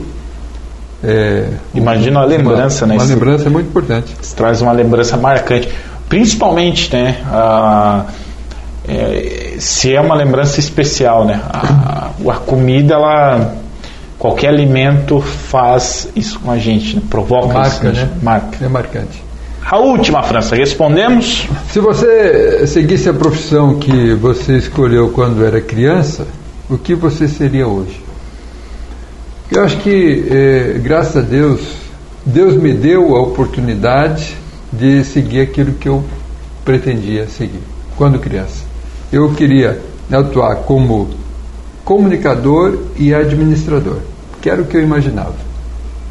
É, Imagina a lembrança, uma, né? Uma lembrança muito importante. Isso traz uma lembrança marcante. Principalmente, né? A, é, se é uma lembrança especial, né? A, a comida, ela qualquer alimento faz isso com a gente, né? provoca marca, isso, né? Marca. É marcante. A última, França, respondemos? Se você seguisse a profissão que você escolheu quando era criança, o que você seria hoje? Eu acho que, eh, graças a Deus, Deus me deu a oportunidade de seguir aquilo que eu pretendia seguir quando criança. Eu queria atuar como comunicador e administrador, que era o que eu imaginava.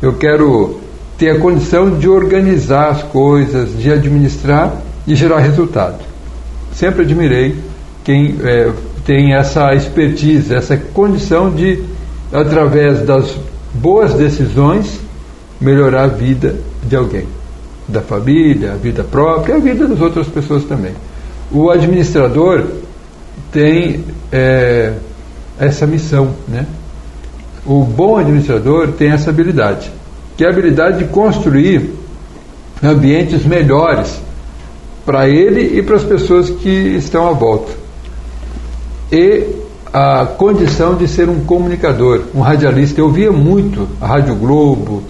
Eu quero ter a condição de organizar as coisas, de administrar e gerar resultado. Sempre admirei quem é, tem essa expertise, essa condição de, através das boas decisões, melhorar a vida de alguém, da família, a vida própria, a vida das outras pessoas também. O administrador tem é, essa missão, né? O bom administrador tem essa habilidade que é a habilidade de construir ambientes melhores para ele e para as pessoas que estão à volta. E a condição de ser um comunicador, um radialista. Eu via muito a Rádio Globo,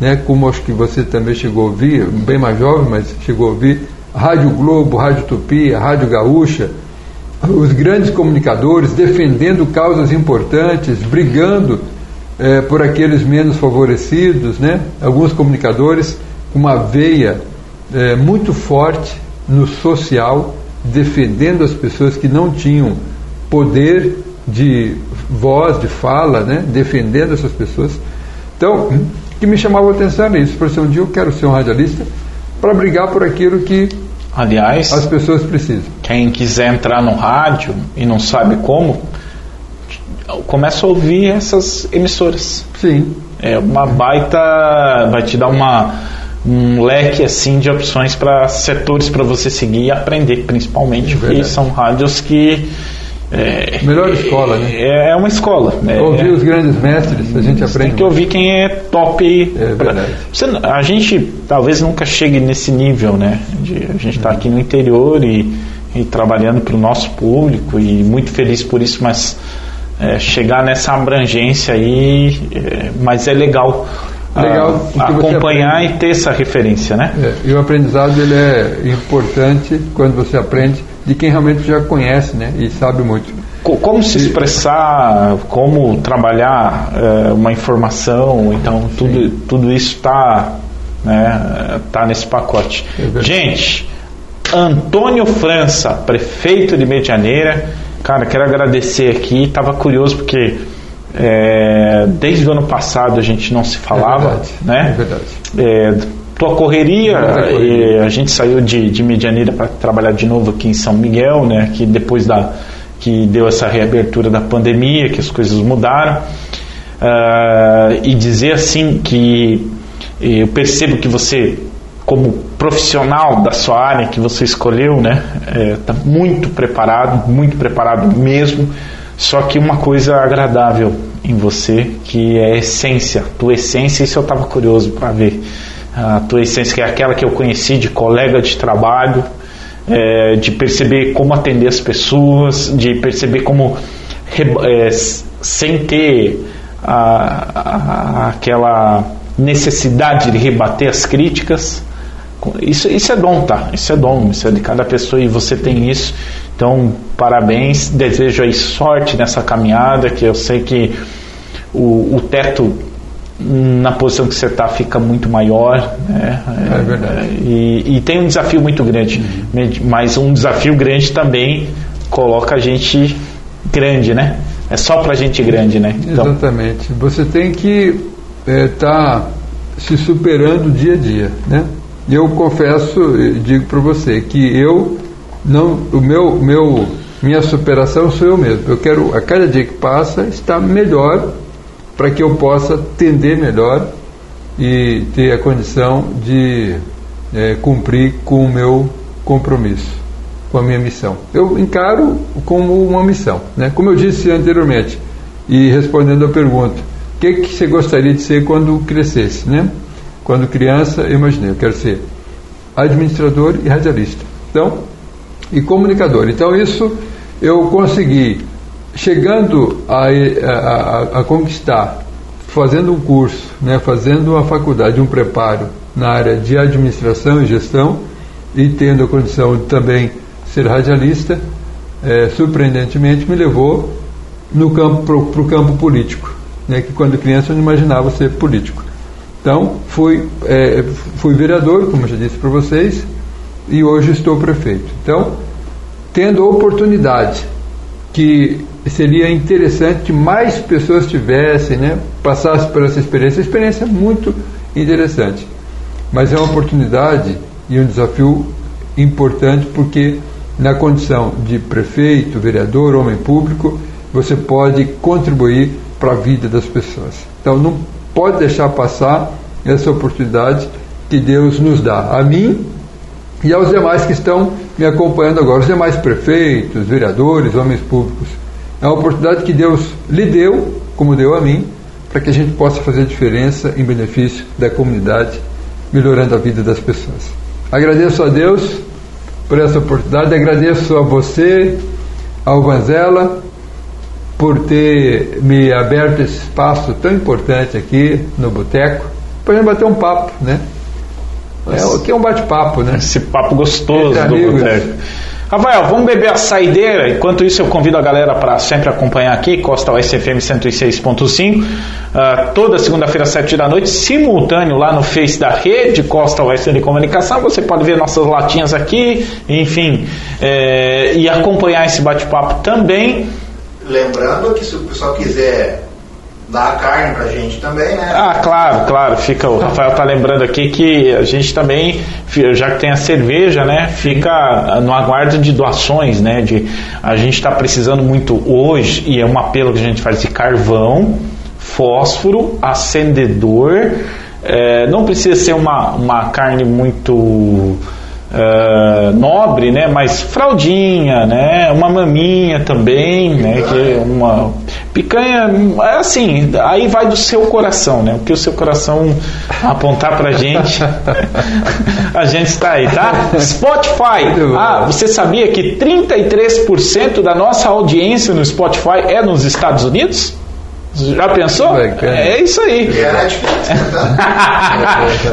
né, como acho que você também chegou a ouvir, bem mais jovem, mas chegou a ouvir, Rádio Globo, Rádio Tupi, Rádio Gaúcha, os grandes comunicadores defendendo causas importantes, brigando é, por aqueles menos favorecidos, né? alguns comunicadores com uma veia é, muito forte no social, defendendo as pessoas que não tinham poder de voz, de fala, né? defendendo essas pessoas. Então, que me chamava a atenção era isso. Por um dia eu quero ser um radialista para brigar por aquilo que Aliás, as pessoas precisam. Quem quiser entrar no rádio e não sabe como, começa a ouvir essas emissoras. Sim. É uma baita. vai te dar uma, um leque assim de opções para setores para você seguir e aprender, principalmente, é porque são rádios que. É, Melhor escola, né? É, é uma escola. É, ouvir os grandes mestres, a gente aprende. Tem que ouvir quem é top. É pra. Você, a gente talvez nunca chegue nesse nível, né? De, a gente está aqui no interior e, e trabalhando para o nosso público e muito feliz por isso, mas é, chegar nessa abrangência aí, é, mas é legal, legal a, acompanhar e ter essa referência, né? É, e o aprendizado ele é importante quando você aprende de quem realmente já conhece, né? E sabe muito. Como se expressar, como trabalhar é, uma informação, então tudo, tudo isso está né, tá nesse pacote. É Gente, Antônio França, prefeito de Medianeira, Cara, quero agradecer aqui. Estava curioso porque é, desde o ano passado a gente não se falava, é verdade, né? É verdade. É, tua correria, correria. a gente saiu de, de Medianeira para trabalhar de novo aqui em São Miguel, né? Que depois da que deu essa reabertura da pandemia, que as coisas mudaram. Uh, e dizer assim que eu percebo que você como profissional da sua área que você escolheu, né, está é, muito preparado, muito preparado mesmo. Só que uma coisa agradável em você, que é a essência, tua essência, isso eu estava curioso para ver. A tua essência, que é aquela que eu conheci de colega de trabalho, é, de perceber como atender as pessoas, de perceber como, é, sem ter a, a, aquela necessidade de rebater as críticas, isso, isso é dom, tá? Isso é dom, isso é de cada pessoa e você tem isso. Então, parabéns, desejo aí sorte nessa caminhada, que eu sei que o, o teto na posição que você está fica muito maior. Né? É verdade. E, e tem um desafio muito grande, mas um desafio grande também coloca a gente grande, né? É só para gente grande, né? Então, Exatamente. Você tem que estar é, tá se superando dia a dia, né? Eu confesso, digo para você que eu não, o meu, meu, minha superação sou eu mesmo. Eu quero a cada dia que passa estar melhor para que eu possa atender melhor e ter a condição de é, cumprir com o meu compromisso, com a minha missão. Eu encaro como uma missão, né? Como eu disse anteriormente e respondendo à pergunta, o que, que você gostaria de ser quando crescesse, né? Quando criança, eu imaginei, eu quero ser administrador e radialista. Então, e comunicador. Então, isso eu consegui chegando a, a, a, conquistar, fazendo um curso, né, fazendo uma faculdade, um preparo na área de administração e gestão e tendo a condição de também ser radialista, é, surpreendentemente me levou no campo para o campo político, né, que quando criança eu não imaginava ser político. Então fui é, fui vereador, como já disse para vocês, e hoje estou prefeito. Então tendo a oportunidade que seria interessante que mais pessoas tivessem, né, passassem por essa experiência. A experiência é muito interessante, mas é uma oportunidade e um desafio importante porque na condição de prefeito, vereador, homem público, você pode contribuir para a vida das pessoas. Então não pode deixar passar essa oportunidade que Deus nos dá a mim e aos demais que estão me acompanhando agora, os demais prefeitos, vereadores, homens públicos. É uma oportunidade que Deus lhe deu, como deu a mim, para que a gente possa fazer diferença em benefício da comunidade, melhorando a vida das pessoas. Agradeço a Deus por essa oportunidade, agradeço a você, ao Vanzela, por ter me aberto esse espaço tão importante aqui no Boteco, para a gente bater um papo, né? É, aqui é um bate-papo, né? Esse papo gostoso do Boteco. Rafael, vamos beber a saideira. Enquanto isso, eu convido a galera para sempre acompanhar aqui, Costa USFM 106.5, uh, toda segunda-feira, às 7 da noite, simultâneo lá no Face da rede Costa Oeste de Comunicação. Você pode ver nossas latinhas aqui, enfim, é, e acompanhar esse bate-papo também. Lembrando que se o pessoal quiser dá a carne pra gente também, né? Ah, claro, claro. Fica, o Rafael tá lembrando aqui que a gente também, já que tem a cerveja, né, fica no aguardo de doações, né? De, a gente está precisando muito hoje, e é um apelo que a gente faz de carvão, fósforo, acendedor. É, não precisa ser uma, uma carne muito uh, nobre, né? Mas fraldinha, né? Uma maminha também, né? Que uma picanha, é assim, aí vai do seu coração, né? O que o seu coração apontar pra gente, a gente está aí, tá? Spotify. Ah, você sabia que 33% da nossa audiência no Spotify é nos Estados Unidos? Já pensou? É isso aí.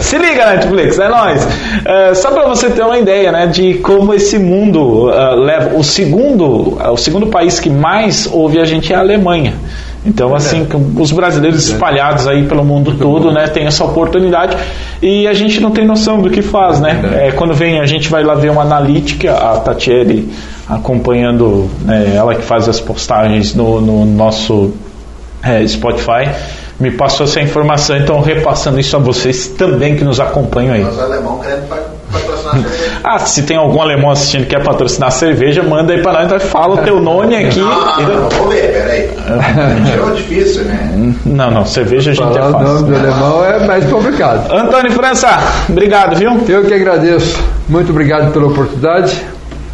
Se liga, Netflix, é nóis. Uh, só para você ter uma ideia né, de como esse mundo uh, leva. O segundo, uh, o segundo país que mais ouve a gente é a Alemanha. Então, assim, os brasileiros espalhados aí pelo mundo todo, né, tem essa oportunidade e a gente não tem noção do que faz, né? É, quando vem, a gente vai lá ver uma analítica, a Tatiele acompanhando, né, ela que faz as postagens no, no nosso é, Spotify me passou essa informação, então repassando isso a vocês também que nos acompanham aí. Alemão querendo patrocinar cerveja. ah, se tem algum alemão assistindo que quer patrocinar cerveja, manda aí para nós, então fala o teu nome aqui. Não, não, não, vou ver, peraí. É difícil, né? Não, não, cerveja a gente Falar é fácil. o nome do alemão é mais complicado. Antônio França, obrigado, viu? Eu que agradeço. Muito obrigado pela oportunidade.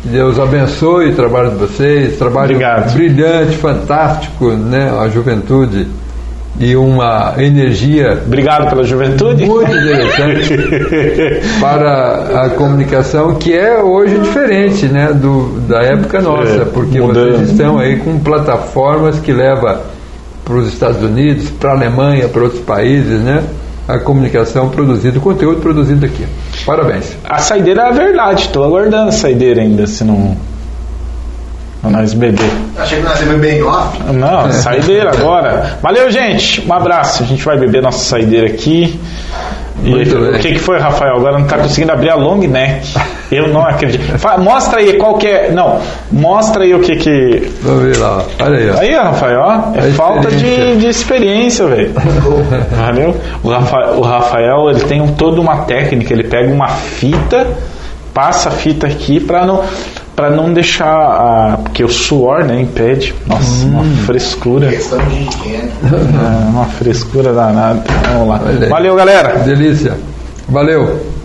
Deus abençoe o trabalho de vocês, trabalho Obrigado. brilhante, fantástico, né? A juventude e uma energia. Obrigado pela juventude. Muito interessante para a comunicação, que é hoje diferente, né? Do, da época nossa, É, porque mudando. vocês estão aí com plataformas que levam para os Estados Unidos, para a Alemanha, para outros países, né? A comunicação produzida, o conteúdo produzido aqui. Parabéns. A saideira é a verdade, estou aguardando a saideira ainda, se não. Nós beber. Achei que nós ia beber em off. Não, saideira agora. Valeu, gente. Um abraço. A gente vai beber nossa saideira aqui. E o que, que foi, Rafael? Agora não tá conseguindo abrir a long neck. Eu não acredito. Fa- mostra aí qual que é. Não, mostra aí o que que. Vamos ver lá. Olha aí, ó. Aí, Rafael, ó, é A falta de, experiência. de experiência, velho. Valeu? O Rafael, o Rafael, ele tem um, toda uma técnica. Ele pega uma fita, passa a fita aqui pra não. Pra não deixar. A, porque o suor, né, impede. Nossa, uma frescura. Questão de higiene. É, uma frescura danada. Vamos lá. Valeu, galera. Delícia. Valeu.